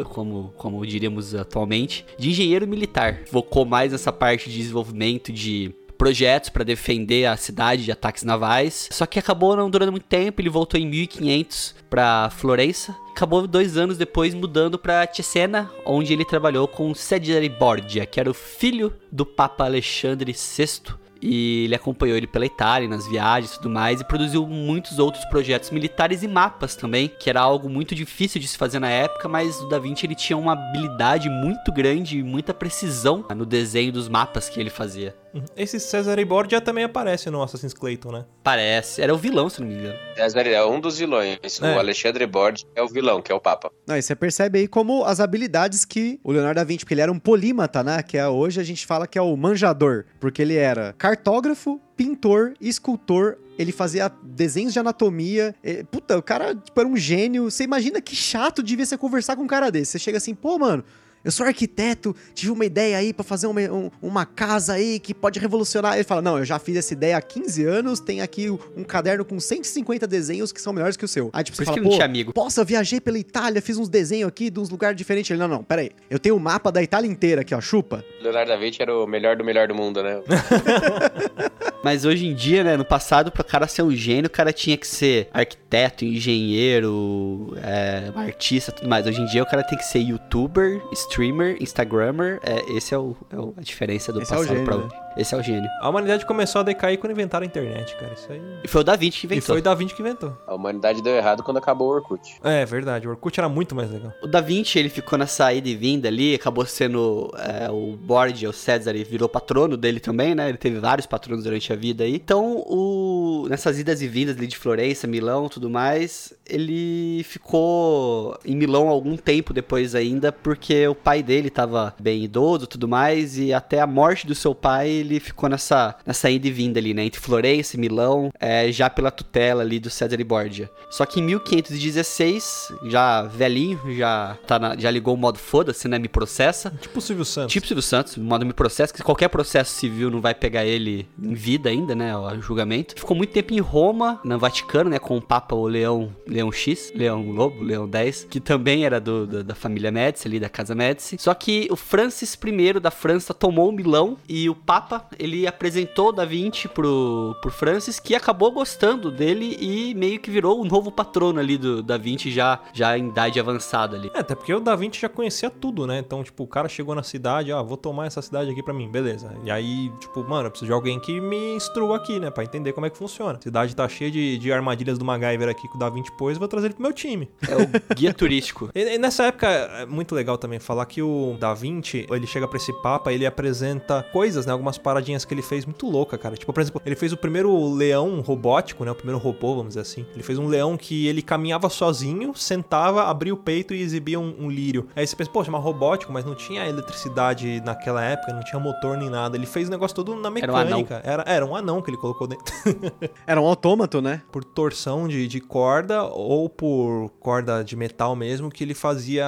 como, como diríamos atualmente, de engenheiro militar. Focou mais nessa parte de desenvolvimento de projetos para defender a cidade de ataques navais. Só que acabou não durando muito tempo, ele voltou em 1500 para Florença. Acabou dois anos depois mudando para Cesena, onde ele trabalhou com Cesare Borgia, que era o filho do Papa Alexandre VI. E ele acompanhou ele pela Itália nas viagens e tudo mais e produziu muitos outros projetos militares e mapas também, que era algo muito difícil de se fazer na época, mas o Da Vinci ele tinha uma habilidade muito grande e muita precisão no desenho dos mapas que ele fazia. Uhum. Esse Cesare Borgia também aparece no Assassin's Clayton, né? Parece, era o vilão, se não me engano. César é um dos vilões. É. O Alexandre Borges é o vilão, que é o Papa. Não, e você percebe aí como as habilidades que o Leonardo da Vinci, porque ele era um polímata, né? Que é, hoje a gente fala que é o manjador, porque ele era cartógrafo, pintor, escultor, ele fazia desenhos de anatomia. Puta, o cara tipo, era um gênio. Você imagina que chato devia ser conversar com um cara desse. Você chega assim, pô, mano. Eu sou arquiteto, tive uma ideia aí pra fazer uma, um- uma casa aí que pode revolucionar. Ele fala: Não, eu já fiz essa ideia há 15 anos, tem aqui um caderno com 150 desenhos que são melhores que o seu. Aí tipo, Por você fala: não Pô, tinha amigo. Posso, eu viajei pela Itália, fiz uns desenhos aqui de uns lugares diferentes. Ele, não, não, peraí. Eu tenho o mapa da Itália inteira aqui, ó, chupa. Leonardo da Vinci era o melhor do melhor do mundo, né? (laughs) Mas hoje em dia, né, no passado, pra cara ser um gênio, o cara tinha que ser arquiteto, engenheiro, é, artista, tudo mais. Hoje em dia o cara tem que ser youtuber, streamer, instagrammer. É, esse é, o, é a diferença do Esse é o passado pra né? hoje. Esse é o gênio. A humanidade começou a decair quando inventaram a internet, cara. Isso aí. E foi o Da Vinci que E inventou. foi o Da Vinci que inventou. A humanidade deu errado quando acabou o Orkut. É, verdade. O Orkut era muito mais legal. O Da Vinci, ele ficou nessa ida e vinda ali, acabou sendo é, o Borgia, o César, ele virou patrono dele também, né? Ele teve vários patronos durante a vida aí. Então, o, nessas idas e vindas ali de Florença, Milão, tudo mais, ele ficou em Milão algum tempo depois ainda, porque o pai dele tava bem idoso, tudo mais, e até a morte do seu pai, ele ficou nessa, nessa ida e vinda ali, né? Entre Florença e Milão, é, já pela tutela ali do César Borgia. Só que em 1516, já velhinho, já, tá na- já ligou o modo foda-se, né? Me processa. Tipo o Silvio Santos. Tipo Silvio Santos, o modo me processa, que qualquer processo civil não vai pegar ele em vida ainda, né? O julgamento. Ficou muito tempo em Roma, no Vaticano, né? Com o Papa, o Leão, Leão X, Leão Lobo, Leão X, que também era do, da, da família Médici, ali da Casa Médici. Só que o Francis I da França tomou Milão e o Papa, ele apresentou o Da Vinci pro, pro Francis, que acabou gostando dele e meio que virou o novo patrono ali do Da Vinci, já, já em idade avançada ali. É, até porque o Da Vinci já conhecia tudo, né? Então, tipo, o cara chegou na cidade, ah, vou tomar essa cidade aqui pra mim, beleza. E aí, tipo, mano, eu preciso de alguém que me instrua aqui, né? Pra entender como é que funciona. A cidade tá cheia de, de armadilhas do MacGyver aqui que o Da Vinci pôs, vou trazer ele pro meu time. É o guia turístico. (laughs) E, e nessa época, é muito legal também falar que o Da Vinci, ele chega pra esse papa, ele apresenta coisas, né? Algumas paradinhas que ele fez muito louca, cara. Tipo, por exemplo, ele fez o primeiro leão robótico, né? O primeiro robô, vamos dizer assim. Ele fez um leão que ele caminhava sozinho, sentava, abria o peito e exibia um, um lírio. Aí você pensa, poxa, mas robótico, mas não tinha eletricidade naquela época, não tinha motor nem nada. Ele fez o negócio todo na Era um anão. mecânica. Era, era um anão que ele colocou dentro. (laughs) Era um autômato, né? por torção de, de corda ou por corda de metal mesmo, que ele fazia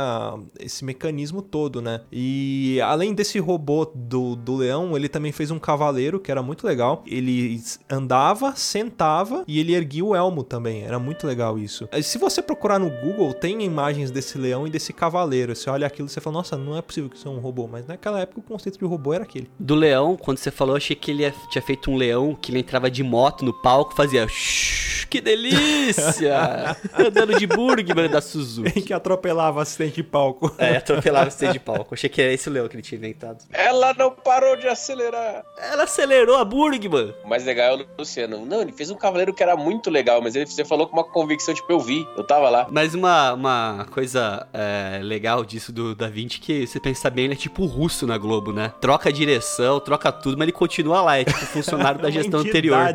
esse mecanismo todo, né? E além desse robô do, do leão, ele também fez fez um cavaleiro que era muito legal. Ele andava, sentava e ele erguia o elmo também. Era muito legal isso. Se você procurar no Google, tem imagens desse leão e desse cavaleiro. Você olha aquilo e você fala, nossa, não é possível que isso é um robô. Mas naquela época o conceito de robô era aquele. Do leão, quando você falou, eu achei que ele tinha feito um leão que ele entrava de moto no palco, fazia shhh, que delícia! (laughs) Andando de Burgman da Suzuki. que atropelava assistente de palco. É, atropelava assistente de palco. Achei que era esse o leão que ele tinha inventado. Ela não parou de acelerar. Ela acelerou a Burgman. O mais legal é o Luciano. Não, ele fez um cavaleiro que era muito legal, mas ele, você falou com uma convicção, tipo, eu vi, eu tava lá. Mas uma, uma coisa é, legal disso do Da Vinci, que você pensar bem, ele é tipo russo na Globo, né? Troca a direção, troca tudo, mas ele continua lá, é tipo funcionário (laughs) da É gestão anterior. Né?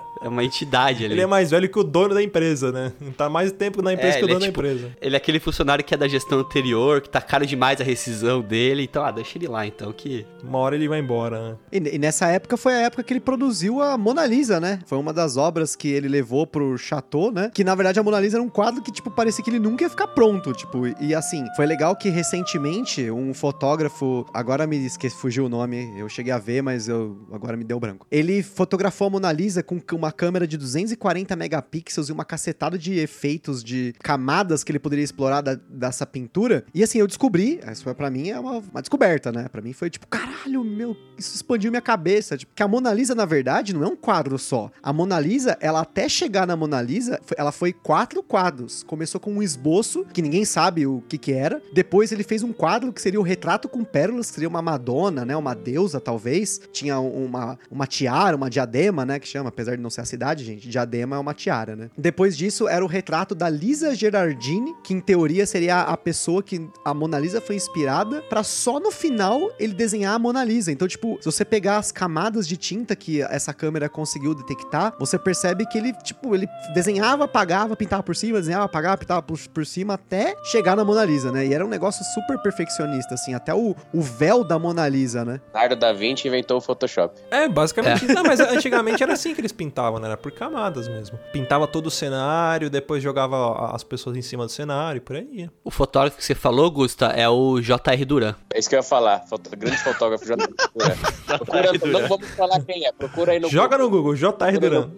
(laughs) É uma entidade ali. Ele é mais velho que o dono da empresa, né? Tá mais tempo na empresa É, que o ele é dono tipo- da empresa. Ele é aquele funcionário que é da gestão anterior, que tá caro demais a rescisão dele. Então, ah, deixa ele lá, então, que... Uma hora ele vai embora, né? E, e nessa época foi a época que ele produziu a Mona Lisa, né? Foi uma das obras que ele levou pro Chateau, né? Que na verdade a Mona Lisa era um quadro que, tipo, parecia que ele nunca ia ficar pronto, tipo. E assim, foi legal que recentemente um fotógrafo, agora me esqueci, fugiu o nome, eu cheguei a ver, mas eu agora me deu branco. Ele fotografou a Mona Lisa com uma câmera de 240 megapixels e uma cacetada de efeitos, de camadas que ele poderia explorar da- dessa pintura. E assim, eu descobri, isso foi pra mim é uma, uma descoberta, né? Pra mim foi tipo, caralho, meu, isso expandiu minha cabeça. Tipo, que a Mona Lisa, na verdade, não é um quadro só. A Mona Lisa, ela até chegar na Mona Lisa, ela foi quatro quadros. Começou com um esboço, que ninguém sabe o que que era. Depois ele fez um quadro que seria o retrato com pérolas, que seria uma Madonna, né? Uma deusa, talvez. Tinha uma, uma tiara, uma diadema, né? Que chama, apesar de não ser a cidade, gente. Diadema é uma tiara, né? Depois disso, era o retrato da Lisa Gerardini, que em teoria seria a pessoa que a Mona Lisa foi inspirada, pra só no final ele desenhar a Mona Lisa. Então, tipo, se você pegar as camadas de tinta que essa câmera conseguiu detectar, você percebe que ele, tipo, ele desenhava, apagava, pintava por cima, desenhava, apagava, pintava por, por cima, até chegar na Mona Lisa, né? E era um negócio super perfeccionista, assim, até o, o véu da Mona Lisa, né? Leonardo da Vinci inventou o Photoshop. É, basicamente. Não, mas antigamente era assim que eles pintavam, né? Era por camadas mesmo. Pintava todo o cenário, depois jogava as pessoas em cima do cenário e por aí. O fotógrafo que você falou, Gusta, é o J.R. Duran. É isso que eu ia falar. Foto, grande fotógrafo já procura. (laughs) procura não vamos falar quem é. Procura aí no Joga no Google, JR Duran.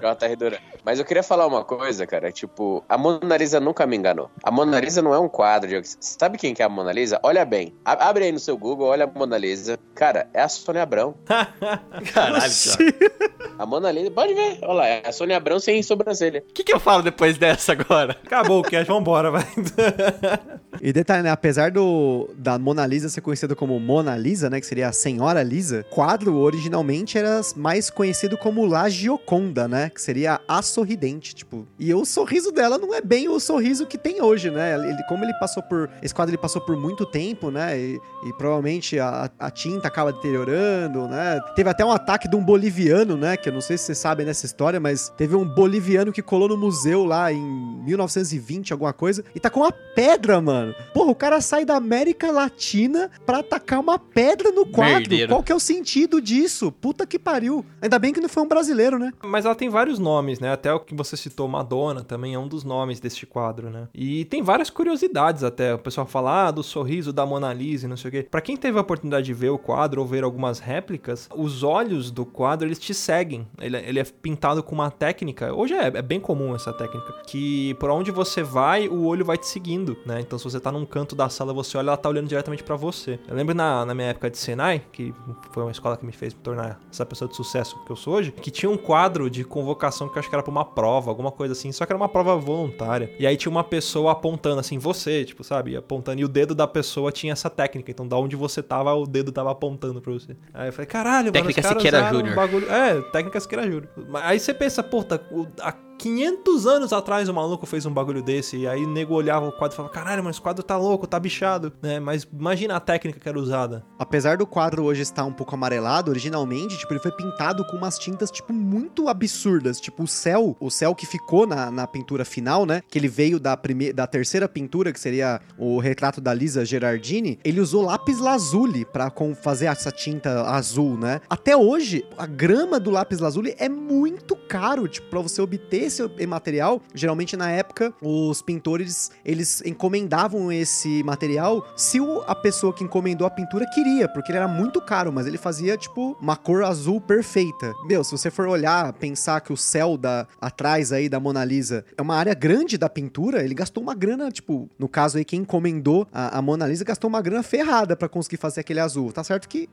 J.R. Duran. Mas eu queria falar uma coisa, cara. Tipo, a Mona Lisa nunca me enganou. A Mona Lisa não é um quadro. De... Sabe quem que é a Mona Lisa? Olha bem. A- Abre aí no seu Google, olha a Mona Lisa. Cara, é a Sônia Abrão. (laughs) Caralho, Thiago. A Mona Pode ver. Olha lá, é a Sônia Abrão sem sobrancelha. O que, que eu falo depois dessa agora? Acabou o cast, vambora, vai. (laughs) E detalhe, né? Apesar do da Mona Lisa ser conhecida como Mona Lisa, né? Que seria a Senhora Lisa, quadro originalmente era mais conhecido como La Gioconda, né? Que seria a sorridente, tipo. E o sorriso dela não é bem o sorriso que tem hoje, né? Ele, como ele passou por. Esse quadro ele passou por muito tempo, né? E, e provavelmente a, a tinta acaba deteriorando, né? Teve até um ataque de um boliviano, né? Que eu não sei se vocês sabem dessa história, mas teve um boliviano que colou no museu lá em 1920, alguma coisa, e tá com uma pedra, mano. Porra, o cara sai da América Latina pra atacar uma pedra no quadro. Merdeiro. Qual que é o sentido disso? Puta que pariu. Ainda bem que não foi um brasileiro, né? Mas ela tem vários nomes, né? Até o que você citou, Madonna, também é um dos nomes deste quadro, né? E tem várias curiosidades até. O pessoal fala, ah, do sorriso da Mona Lisa e não sei o quê. Pra quem teve a oportunidade de ver o quadro ou ver algumas réplicas, os olhos do quadro, eles te seguem. Ele, ele é pintado com uma técnica, hoje é, é bem comum essa técnica, que por onde você vai, o olho vai te seguindo, né? Então se você tá num canto da sala, você olha, ela tá olhando diretamente pra você. Eu lembro na, na minha época de Senai, que foi uma escola que me fez me tornar essa pessoa de sucesso que eu sou hoje, que tinha um quadro de convocação que eu acho que era pra uma prova, alguma coisa assim, só que era uma prova voluntária. E aí tinha uma pessoa apontando assim, você, tipo, sabe, apontando, e o dedo da pessoa tinha essa técnica, então da onde você tava, o dedo tava apontando pra você. Aí eu falei, caralho, Técnica mano, os caras Siqueira usaram um Júnior. bagulho... É, técnica Siqueira Júnior. Aí você pensa, puta, o- há 500 anos atrás o maluco fez um bagulho desse, e aí o nego olhava o quadro e falava, caralho, mas esse quadro tá louco, tá bichado, né? Mas imagina a técnica que era usada. Apesar do quadro hoje estar um pouco amarelado, originalmente, tipo, ele foi pintado com umas tintas, tipo, muito absurdas. Tipo, o céu, o céu que ficou na, na pintura final, né? Que ele veio da, primeira, da terceira pintura, que seria o retrato da Lisa Gerardini. Ele usou lápis lazuli pra com- fazer essa tinta azul, né? Até hoje, a grama do lápis lazuli é muito caro, tipo, pra você obter esse material, geralmente na época, os pintores, eles encomendavam esse material se a pessoa que encomendou a pintura queria, porque ele era muito caro, mas ele fazia, tipo, uma cor azul perfeita. Meu, se você for olhar, pensar que o céu da, atrás aí da Mona Lisa é uma área grande da pintura, ele gastou uma grana, tipo, no caso aí, quem encomendou a, a Mona Lisa gastou uma grana ferrada para conseguir fazer aquele azul. Tá certo que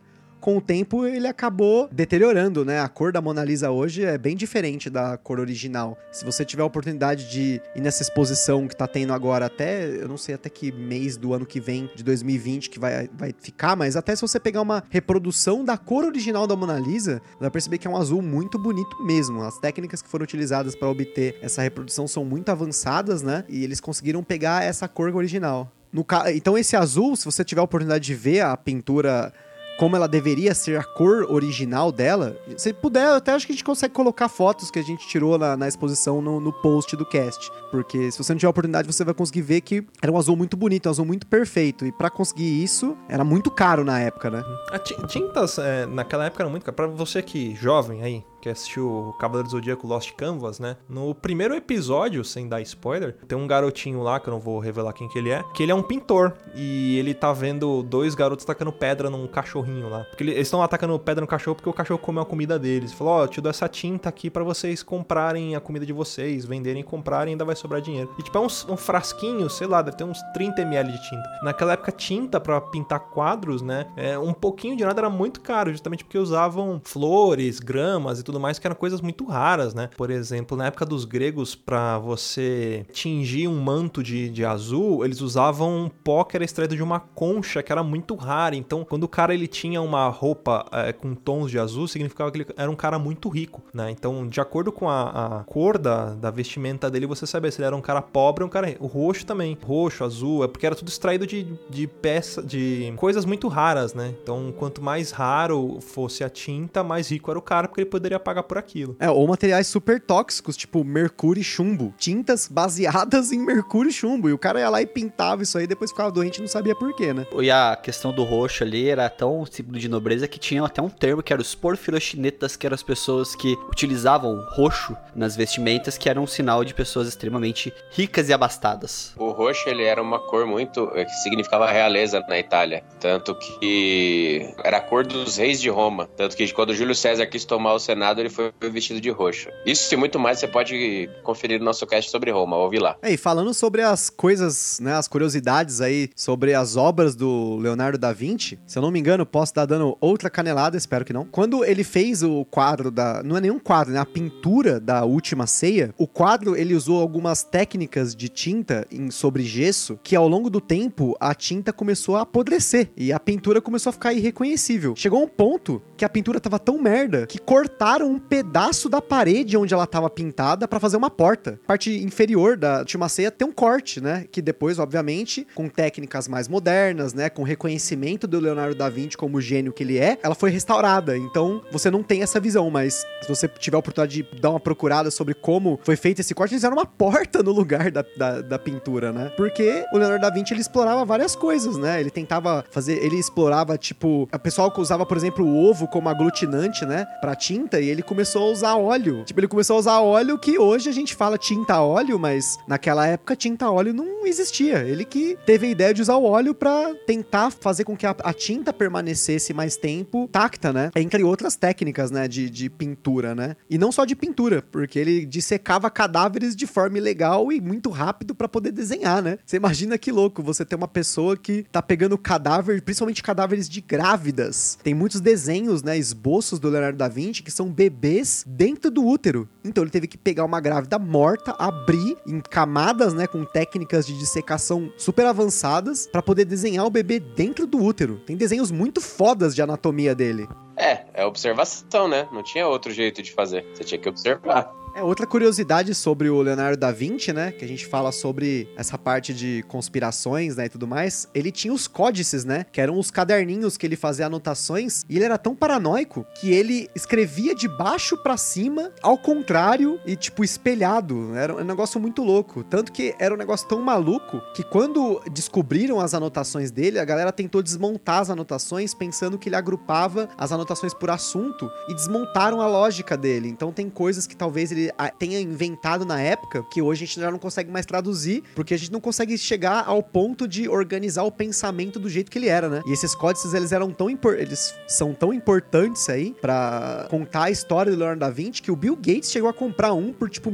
com o tempo ele acabou deteriorando, né? A cor da Mona Lisa hoje é bem diferente da cor original. Se você tiver a oportunidade de ir nessa exposição que tá tendo agora até, eu não sei até que mês do ano que vem, de 2020, que vai, vai ficar, mas até se você pegar uma reprodução da cor original da Mona Lisa, vai perceber que é um azul muito bonito mesmo. As técnicas que foram utilizadas para obter essa reprodução são muito avançadas, né? E eles conseguiram pegar essa cor original. Ca... Então esse azul, se você tiver a oportunidade de ver a pintura como ela deveria ser a cor original dela. Se puder, até acho que a gente consegue colocar fotos que a gente tirou na, na exposição no, no, post do cast. Porque se você não tiver oportunidade, você vai conseguir ver que era um azul muito bonito, um azul muito perfeito. E para conseguir isso, era muito caro na época, né? A tintas é, naquela época era muito caro. Pra você que jovem aí, que assistiu Cavaleiro do Zodíaco Lost Canvas, né? No primeiro episódio, sem dar spoiler, tem um garotinho lá, que eu não vou revelar quem que ele é, que ele é um pintor. E ele tá vendo dois garotos tacando pedra num cachorrinho lá. Porque eles estão atacando pedra no cachorro porque o cachorro comeu a comida deles. Falou, ó, oh, te dou essa tinta aqui para vocês comprarem a comida de vocês, venderem e comprarem, ainda vai sobrar dinheiro. E tipo, é um, um frasquinho, sei lá, deve ter uns 30 ml de tinta. Naquela época, tinta para pintar quadros, né? É, um pouquinho de nada era muito caro, justamente porque usavam flores, gramas e tudo tudo mais, que eram coisas muito raras, né? Por exemplo, na época dos gregos, para você tingir um manto de, de azul, eles usavam um pó que era extraído de uma concha, que era muito rara. Então, quando o cara ele tinha uma roupa é, com tons de azul, significava que ele era um cara muito rico, né? Então, de acordo com a, a cor da, da vestimenta dele, você sabia se ele era um cara pobre ou um cara O roxo também. Roxo, azul, é porque era tudo extraído de, de peça, de coisas muito raras, né? Então, quanto mais raro fosse a tinta, mais rico era o cara, porque ele poderia pagar por aquilo. É, ou materiais super tóxicos, tipo mercúrio e chumbo. Tintas baseadas em mercúrio e chumbo. E o cara ia lá e pintava isso aí, depois ficava doente e não sabia por quê, né? E a questão do roxo ali era tão símbolo de nobreza que tinha até um termo que era os porfirochinetas, que eram as pessoas que utilizavam roxo nas vestimentas, que era um sinal de pessoas extremamente ricas e abastadas. O roxo, ele era uma cor muito... Eh, que significava realeza na Itália. Tanto que era a cor dos reis de Roma. Tanto que quando Júlio César quis tomar o Senado, ele foi vestido de roxo. Isso e muito mais você pode conferir no nosso cast sobre Roma, ouvi lá. É, e falando sobre as coisas, né, as curiosidades aí sobre as obras do Leonardo da Vinci, se eu não me engano, posso estar dando outra canelada, espero que não. Quando ele fez o quadro da, não é nenhum quadro, né, a pintura da Última Ceia, o quadro ele usou algumas técnicas de tinta em sobre gesso que ao longo do tempo a tinta começou a apodrecer e a pintura começou a ficar irreconhecível. Chegou um ponto que a pintura tava tão merda que cortaram um pedaço da parede onde ela estava pintada para fazer uma porta. A parte inferior da última ceia tem um corte, né? Que depois, obviamente, com técnicas mais modernas, né? Com reconhecimento do Leonardo da Vinci como o gênio que ele é, ela foi restaurada. Então, você não tem essa visão, mas se você tiver a oportunidade de dar uma procurada sobre como foi feito esse corte, eles fizeram uma porta no lugar da, da, da pintura, né? Porque o Leonardo da Vinci, ele explorava várias coisas, né? Ele tentava fazer, ele explorava, tipo, a pessoal que usava, por exemplo, o ovo como aglutinante, né? Pra tinta, e ele começou a usar óleo. Tipo, ele começou a usar óleo que hoje a gente fala tinta óleo, mas naquela época tinta óleo não existia. Ele que teve a ideia de usar o óleo para tentar fazer com que a, a, tinta permanecesse mais tempo tacta, né? Entre outras técnicas, né, de, de pintura, né? E não só de pintura, porque ele dissecava cadáveres de forma ilegal e muito rápido para poder desenhar, né? Você imagina que louco você ter uma pessoa que tá pegando cadáver, principalmente cadáveres de grávidas. Tem muitos desenhos, né, esboços do Leonardo da Vinci que são bebês dentro do útero. Então ele teve que pegar uma grávida morta, abrir em camadas, né, com técnicas de dissecação super avançadas para poder desenhar o bebê dentro do útero. Tem desenhos muito fodas de anatomia dele. É, é observação, né? Não tinha outro jeito de fazer. Você tinha que observar. É, outra curiosidade sobre o Leonardo da Vinci, né? Que a gente fala sobre essa parte de conspirações, né? E tudo mais. Ele tinha os códices, né? Que eram os caderninhos que ele fazia anotações. E ele era tão paranoico que ele escrevia de baixo para cima, ao contrário e, tipo, espelhado. Era um negócio muito louco. Tanto que era um negócio tão maluco que quando descobriram as anotações dele, a galera tentou desmontar as anotações pensando que ele agrupava as anotações por assunto e desmontaram a lógica dele. Então tem coisas que talvez ele tenha inventado na época, que hoje a gente já não consegue mais traduzir, porque a gente não consegue chegar ao ponto de organizar o pensamento do jeito que ele era, né? E esses códices, eles eram tão eles são tão importantes aí pra contar a história do Leonardo da Vinci que o Bill Gates chegou a comprar um por tipo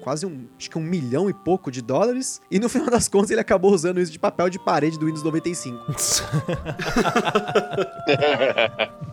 quase um, acho que um milhão e pouco de dólares, e no final das contas ele acabou usando isso de papel de parede do Windows 95. (laughs)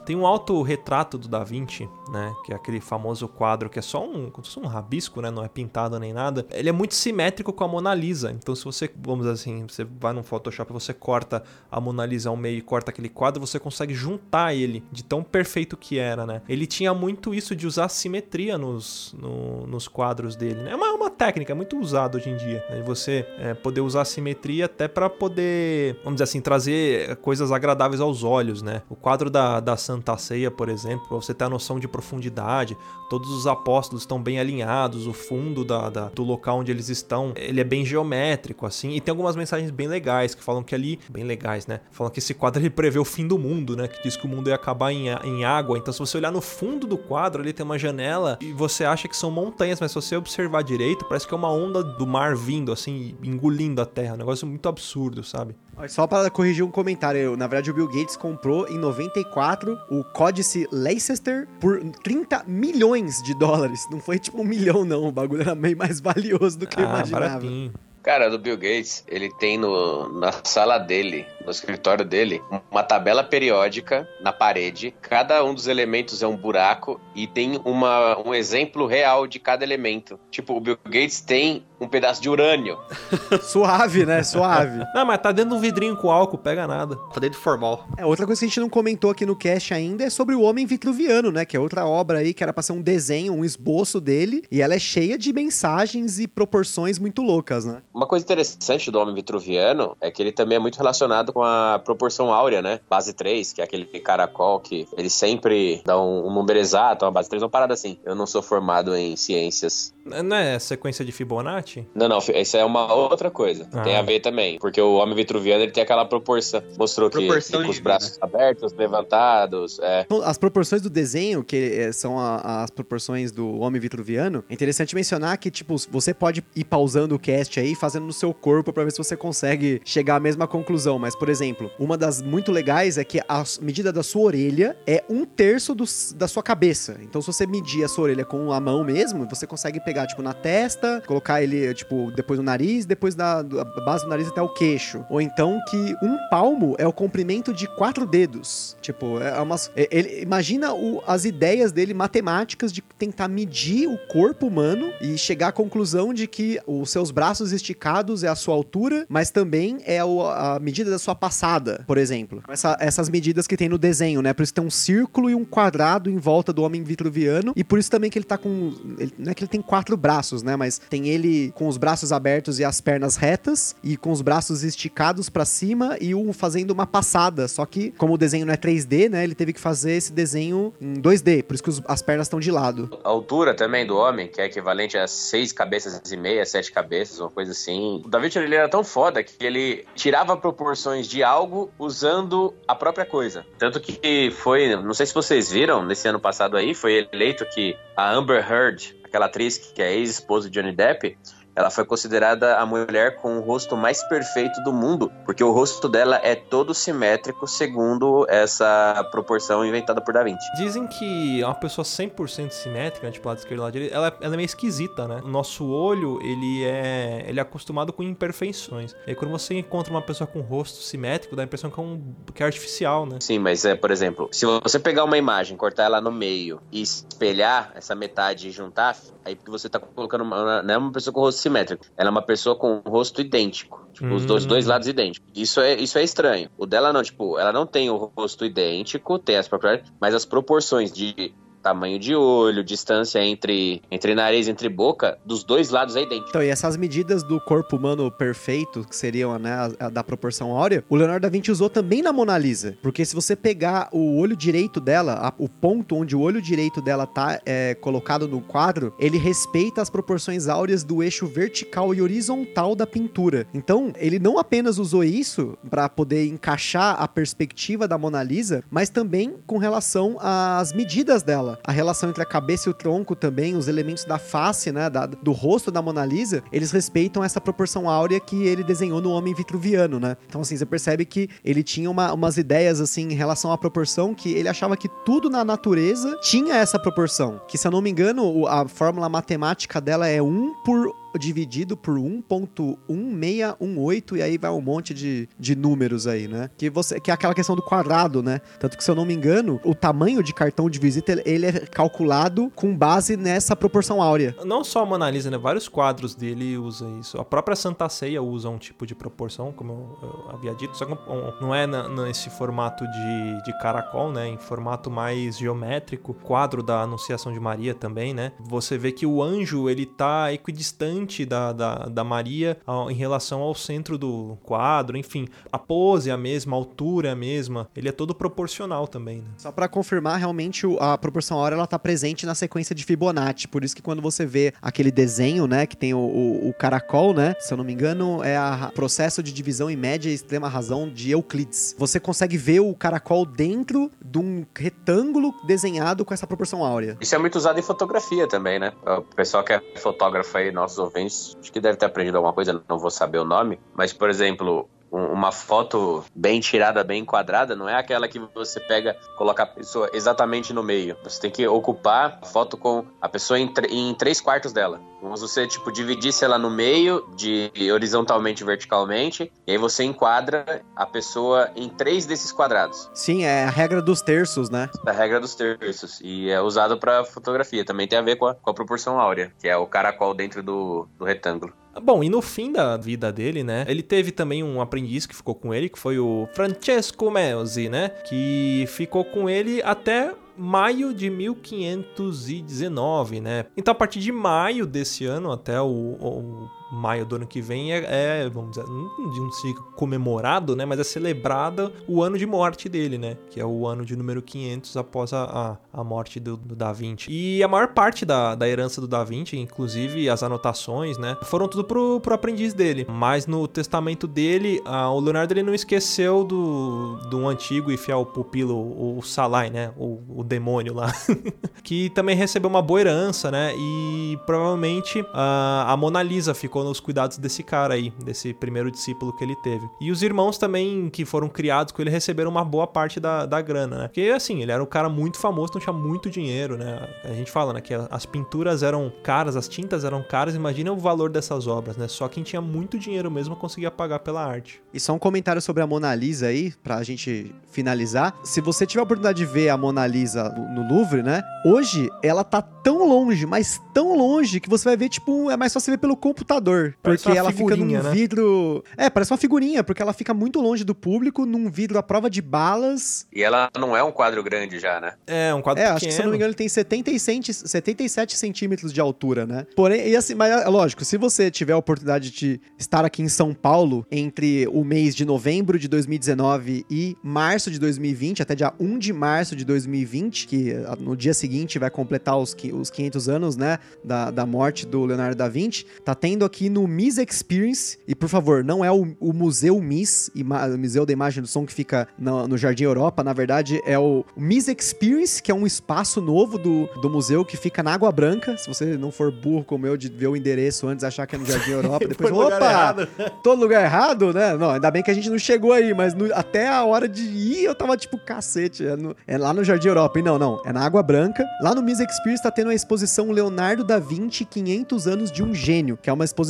Tem um autorretrato do Da Vinci, né? Que é aquele famoso quadro que é só um, como se fosse um rabisco, né? Não é pintado nem nada. Ele é muito simétrico com a Mona Lisa. Então, se você, vamos assim, você vai no Photoshop você corta a Mona Lisa ao meio e corta aquele quadro, você consegue juntar ele de tão perfeito que era, né? Ele tinha muito isso de usar simetria nos, no- nos quadros dele, né? É uma, uma técnica, é muito usada hoje em dia. Né? Você é, poder usar simetria até para poder, vamos dizer assim, trazer coisas agradáveis aos olhos, né? O quadro da, da Santa Ceia, por exemplo, pra você ter a noção de profundidade, todos os apóstolos estão bem alinhados, o fundo da, da- do local onde eles estão, ele é bem geométrico, assim, e tem algumas mensagens bem legais que falam que ali, bem legais, né? Falam que esse quadro (laughs) ele prevê o fim do mundo, né? Que diz que o mundo ia acabar em, em água. Então, se você olhar no fundo do quadro, ali tem uma janela e você acha que são montanhas, mas se você observar direito, parece que é uma onda do mar vindo, assim, engolindo a terra. Um negócio muito absurdo, sabe? Só para corrigir um comentário, eu- na verdade o Bill Gates comprou em 94 o códice Leicester por 30 milhões de dólares. Não foi tipo um milhão, não. O bagulho era meio mais valioso do que eu ah, imaginava. baratinho. Cara, do Bill Gates, ele tem no, na sala dele, no escritório dele, uma tabela periódica na parede. Cada um dos elementos é um buraco e tem uma, um exemplo real de cada elemento. Tipo, o Bill Gates tem um pedaço de urânio. (laughs) Suave, né? Suave. (laughs) Não, mas tá dentro de um vidrinho com álcool, pega nada. Tá dentro do formal. É, outra coisa que a gente não comentou aqui no cast ainda é sobre o Homem Vitruviano, né? Que é outra obra aí que era pra ser um desenho, um esboço dele. E ela é cheia de mensagens e proporções muito loucas, né? Uma coisa interessante do homem vitruviano é que ele também é muito relacionado com a proporção áurea, né? Base 3, que é aquele caracol que ele sempre dá um, um número exato, uma base 3, uma parada assim. Eu não sou formado em ciências. Não é sequência de Fibonacci? Não, não, isso é uma outra coisa. Ah. Tem a ver também. Porque o homem vitruviano ele tem aquela proporção. Mostrou que Proporção fica com os de braços abertos, levantados. É. Então, As proporções do desenho, que eh, são a- as proporções do Homem Vitruviano, é interessante mencionar que, tipo, você pode ir pausando o cast aí, fazendo no seu corpo pra ver se você consegue chegar à mesma conclusão. Mas, por exemplo, uma das muito legais é que a medida da sua orelha é um terço do da sua cabeça. Então, se você medir a sua orelha com a mão mesmo, você consegue pegar, tipo, na testa, colocar ele, tipo, depois no nariz, depois da, base do nariz até o queixo. Ou então que um palmo é o comprimento de quatro dedos. Tipo, é umas. é- ele- imagina o- as ideias dele matemáticas de tentar medir o corpo humano e chegar à conclusão de que os seus braços esticados é a sua altura, mas também é o- a medida da sua passada, por exemplo. Essa- essas medidas que tem no desenho, né? Por isso tem um círculo e um quadrado em volta do homem vitruviano. E por isso também que ele tá com. ele- não é que ele tem quatro braços, né? Mas tem ele com os braços abertos e as pernas retas, e com os braços esticados pra cima, e um fazendo uma passada. Só que, como o desenho não é 3D, né? Ele teve que fazer esse desenho em 2D. Por isso que os- as pernas estão de lado. A altura também do homem, que é equivalente a seis cabeças e meia, sete cabeças, uma coisa assim. O David ele era tão foda que ele tirava proporções de algo usando a própria coisa. Tanto que foi, não sei se vocês viram, nesse ano passado aí, foi eleito que a Amber Heard, aquela atriz que é ex-esposa de Johnny Depp, ela foi considerada a mulher com o rosto mais perfeito do mundo, porque o rosto dela é todo simétrico segundo essa proporção inventada por Da Vinci. Dizem que uma pessoa 100% simétrica, né, tipo lado esquerdo e lado direito, ela, ela é meio esquisita, né? O nosso olho, ele é, ele é acostumado com imperfeições. E aí quando você encontra uma pessoa com rosto simétrico, dá a impressão que é, um, que é artificial, né? Sim, mas é, por exemplo, se você pegar uma imagem, cortar ela no meio e espelhar essa metade e juntar, aí porque você tá colocando uma, não é uma pessoa com rosto simétrico, ela é uma pessoa com um rosto idêntico. Tipo, os dois, Hum. dois lados idênticos. Isso é, isso é estranho. O dela não, tipo, ela não tem o rosto idêntico, tem as propriedades, mas as proporções de tamanho de olho, distância entre, entre nariz, entre boca, dos dois lados é idêntico. Então, e essas medidas do corpo humano perfeito, que seriam né, a, a da proporção áurea, o Leonardo da Vinci usou também na Mona Lisa. Porque se você pegar o olho direito dela, a- o ponto onde o olho direito dela tá é, colocado no quadro, ele respeita as proporções áureas do eixo vertical e horizontal da pintura. Então, ele não apenas usou isso para poder encaixar a perspectiva da Mona Lisa, mas também com relação às medidas dela. Dela, a relação entre a cabeça e o tronco também, os elementos da face, né, da, do rosto da Mona Lisa, eles respeitam essa proporção áurea que ele desenhou no homem vitruviano, né? Então, assim, você percebe que ele tinha uma, umas ideias, assim, em relação à proporção, que ele achava que tudo na natureza tinha essa proporção. Que, se eu não me engano, a fórmula matemática dela é 1 por dividido por 1.1618 e aí vai um monte de, de números aí, né? Que você que é aquela questão do quadrado, né? Tanto que se eu não me engano, o tamanho de cartão de visita ele é calculado com base nessa proporção áurea. Não só a Mona Lisa, né? Vários quadros dele usam isso. A própria Santa Ceia usa um tipo de proporção, como eu, havia dito, só que não é nesse formato de, de caracol, né? Em formato mais geométrico. Quadro da Anunciação de Maria também, né? Você vê que o anjo ele tá equidistante da, da, da Maria em relação ao centro do quadro, enfim, a pose é a mesma, a altura é a mesma, ele é todo proporcional também, né? Só para confirmar, realmente a proporção áurea ela tá presente na sequência de Fibonacci, por isso que quando você vê aquele desenho, né, que tem o, o, o caracol, né, se eu não me engano, é o processo de divisão em média e extrema razão de Euclides. Você consegue ver o caracol dentro de um retângulo desenhado com essa proporção áurea. Isso é muito usado em fotografia também, né? O pessoal que é fotógrafo aí, nossos acho que deve ter aprendido alguma coisa, não vou saber o nome, mas, por exemplo, uma foto bem tirada, bem enquadrada, não é aquela que você pega, coloca a pessoa exatamente no meio. Você tem que ocupar a foto com a pessoa em, em três quartos dela. Vamos você, tipo, dividisse ela no meio, de horizontalmente e verticalmente, e aí você enquadra a pessoa em três desses quadrados. Sim, é a regra dos terços, né? A regra dos terços. E é usado para fotografia. Também tem a ver com a, com a proporção áurea, que é o caracol dentro do, do retângulo. Bom, e no fim da vida dele, né? Ele teve também um aprendiz que ficou com ele, que foi o Francesco Melzi, né? Que ficou com ele até maio de 1519, né? Então, a partir de maio desse ano até o, o maio do ano que vem é, é vamos dizer, não se comemorado, né, mas é celebrado o ano de morte dele, né, que é o ano de número 500 após a, a, a morte do, do, Da Vinci. E a maior parte da, da herança do Da Vinci, inclusive as anotações, né, foram tudo pro, pro aprendiz dele. Mas no testamento dele, a, o Leonardo ele não esqueceu do, do antigo e fiel pupilo, o, o Salai, né, o, o demônio lá, (laughs) que também recebeu uma boa herança, né, e provavelmente a, a Mona Lisa ficou nos cuidados desse cara aí, desse primeiro discípulo que ele teve. E os irmãos também, que foram criados com ele, receberam uma boa parte da, da grana, né? Porque, assim, ele era um cara muito famoso, então tinha muito dinheiro, né? A gente fala, né, que as pinturas eram caras, as tintas eram caras, imagina o valor dessas obras, né? Só quem tinha muito dinheiro mesmo conseguia pagar pela arte. E só um comentário sobre a Mona Lisa aí, pra gente finalizar. Se você tiver a oportunidade de ver a Mona Lisa no Louvre, né? Hoje, ela tá tão longe, mas tão longe, que você vai ver, tipo, é mais fácil ver pelo computador porque ela fica num né? vidro. É, parece uma figurinha, porque ela fica muito longe do público, num vidro à prova de balas. E ela não é um quadro grande já, né? É, um quadro é, pequeno. acho que se eu não me engano ele tem 77, 77 centímetros de altura, né? Porém, e assim, mas é lógico, se você tiver a oportunidade de estar aqui em São Paulo entre o mês de novembro de 2019 e março de 2020, até dia 1 de março de 2020, que ah, no dia seguinte vai completar os, os 500 anos, né, da, da morte do Leonardo da Vinci, tá tendo aqui no Miss Experience. E por favor, não é o, o Museu Miss, o Museu da Imagem do Som que fica no, no Jardim Europa. Na verdade, é o, o Miss Experience, que é um espaço novo do, do museu que fica na Água Branca. Se você não for burro como eu de ver o endereço antes, achar que é no Jardim (laughs) Europa, depois, opa, todo lugar errado, né? Não, ainda bem que a gente não chegou aí, mas no, até a hora de ir eu tava tipo, cacete, é, no, é, lá no Jardim Europa. E não, não, é na Água Branca. Lá no Miss Experience tá tendo a exposição Leonardo da Vinci 500 anos de um gênio, que é uma exposição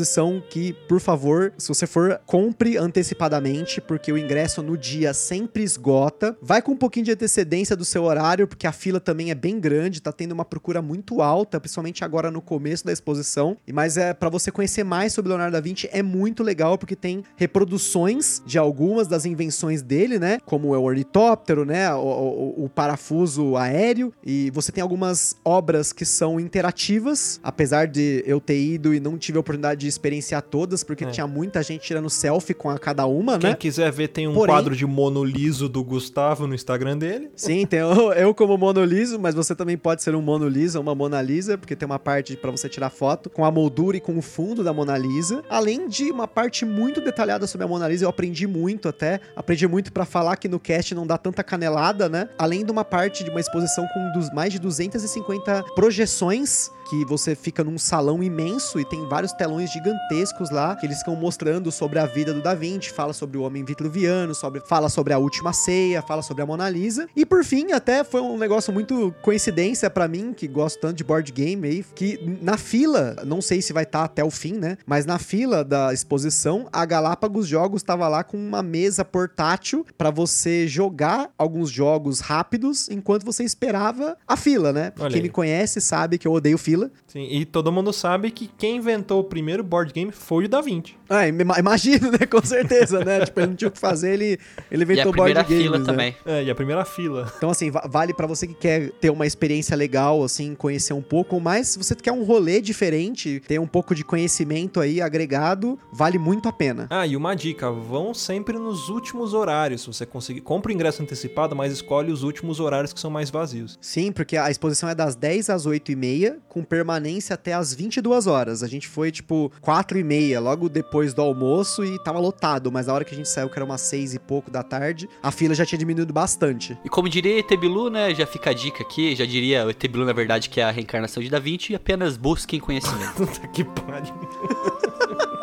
que, por favor, se você for, compre antecipadamente, porque o ingresso no dia sempre esgota. Vai com um pouquinho de antecedência do seu horário, porque a fila também é bem grande, tá tendo uma procura muito alta, principalmente agora no começo da exposição. Mas é para você conhecer mais sobre Leonardo da Vinci é muito legal porque tem reproduções de algumas das invenções dele, né? Como é o ornitóptero, né? O, o, o parafuso aéreo e você tem algumas obras que são interativas, apesar de eu ter ido e não tive a oportunidade de experienciar todas, porque é. tinha muita gente tirando selfie com a cada uma, Quem né? Quem quiser ver, tem um Porém, quadro de monoliso do Gustavo no Instagram dele. Sim, tem eu, (laughs) eu como monoliso, mas você também pode ser um monolisa, uma Mona Lisa, porque tem uma parte para você tirar foto com a moldura e com o fundo da Mona Lisa. Além de uma parte muito detalhada sobre a Mona Lisa, eu aprendi muito até. Aprendi muito para falar que no cast não dá tanta canelada, né? Além de uma parte de uma exposição com dos, mais de 250 projeções que você fica num salão imenso e tem vários telões gigantescos lá que eles ficam mostrando sobre a vida do Da Vinci, fala sobre o homem vitruviano, sobre, fala sobre a última ceia, fala sobre a Mona Lisa. E por fim, até foi um negócio muito coincidência para mim, que gosto tanto de board game aí, que na fila, não sei se vai estar tá até o fim, né? Mas na fila da exposição, a Galápagos Jogos estava lá com uma mesa portátil para você jogar alguns jogos rápidos enquanto você esperava a fila, né? Quem me conhece sabe que eu odeio fila. Sim, e todo mundo sabe que quem inventou o primeiro board game foi o Da Vinci. Ah, ima- imagino, né? Com certeza, né? tipo, ele não tinha o que fazer, ele, ele E inventou a primeira board games, fila né? também. É, e a primeira fila. Então, assim, va- vale pra você que quer ter uma experiência legal, assim, conhecer um pouco, mas se você quer um rolê diferente, ter um pouco de conhecimento aí agregado, vale muito a pena. Ah, e uma dica, vão sempre nos últimos horários, se você conseguir. Compra o ingresso antecipado, mas escolhe os últimos horários que são mais vazios. Sim, porque a exposição é das 10 às 8 e meia, com permanência até às 22 horas. A gente foi, tipo, 4 e meia, logo depois do almoço, e tava lotado, mas na hora que a gente saiu, que era umas 6 e pouco da tarde, a fila já tinha diminuído bastante. E como diria Etebilu, né? Já fica a dica aqui, já diria o Etebilu, na verdade, que é a reencarnação de Da Vinci, e apenas busquem conhecimento. (laughs) Puta que pariu. (laughs)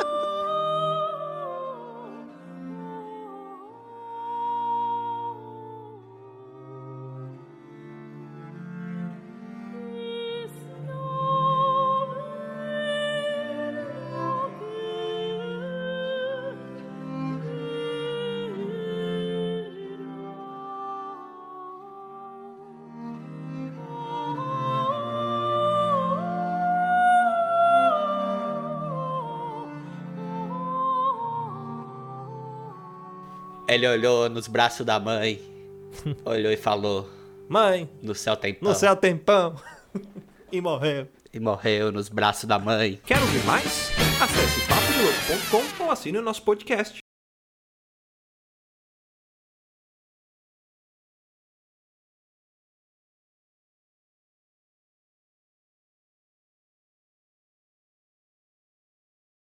Ele olhou nos braços da mãe, (laughs) olhou e falou: Mãe, No céu tem pão. no céu tem pão. (laughs) e morreu. E morreu nos braços da mãe. Quer ouvir mais? Acesse papodelouco.com ou assine o nosso podcast.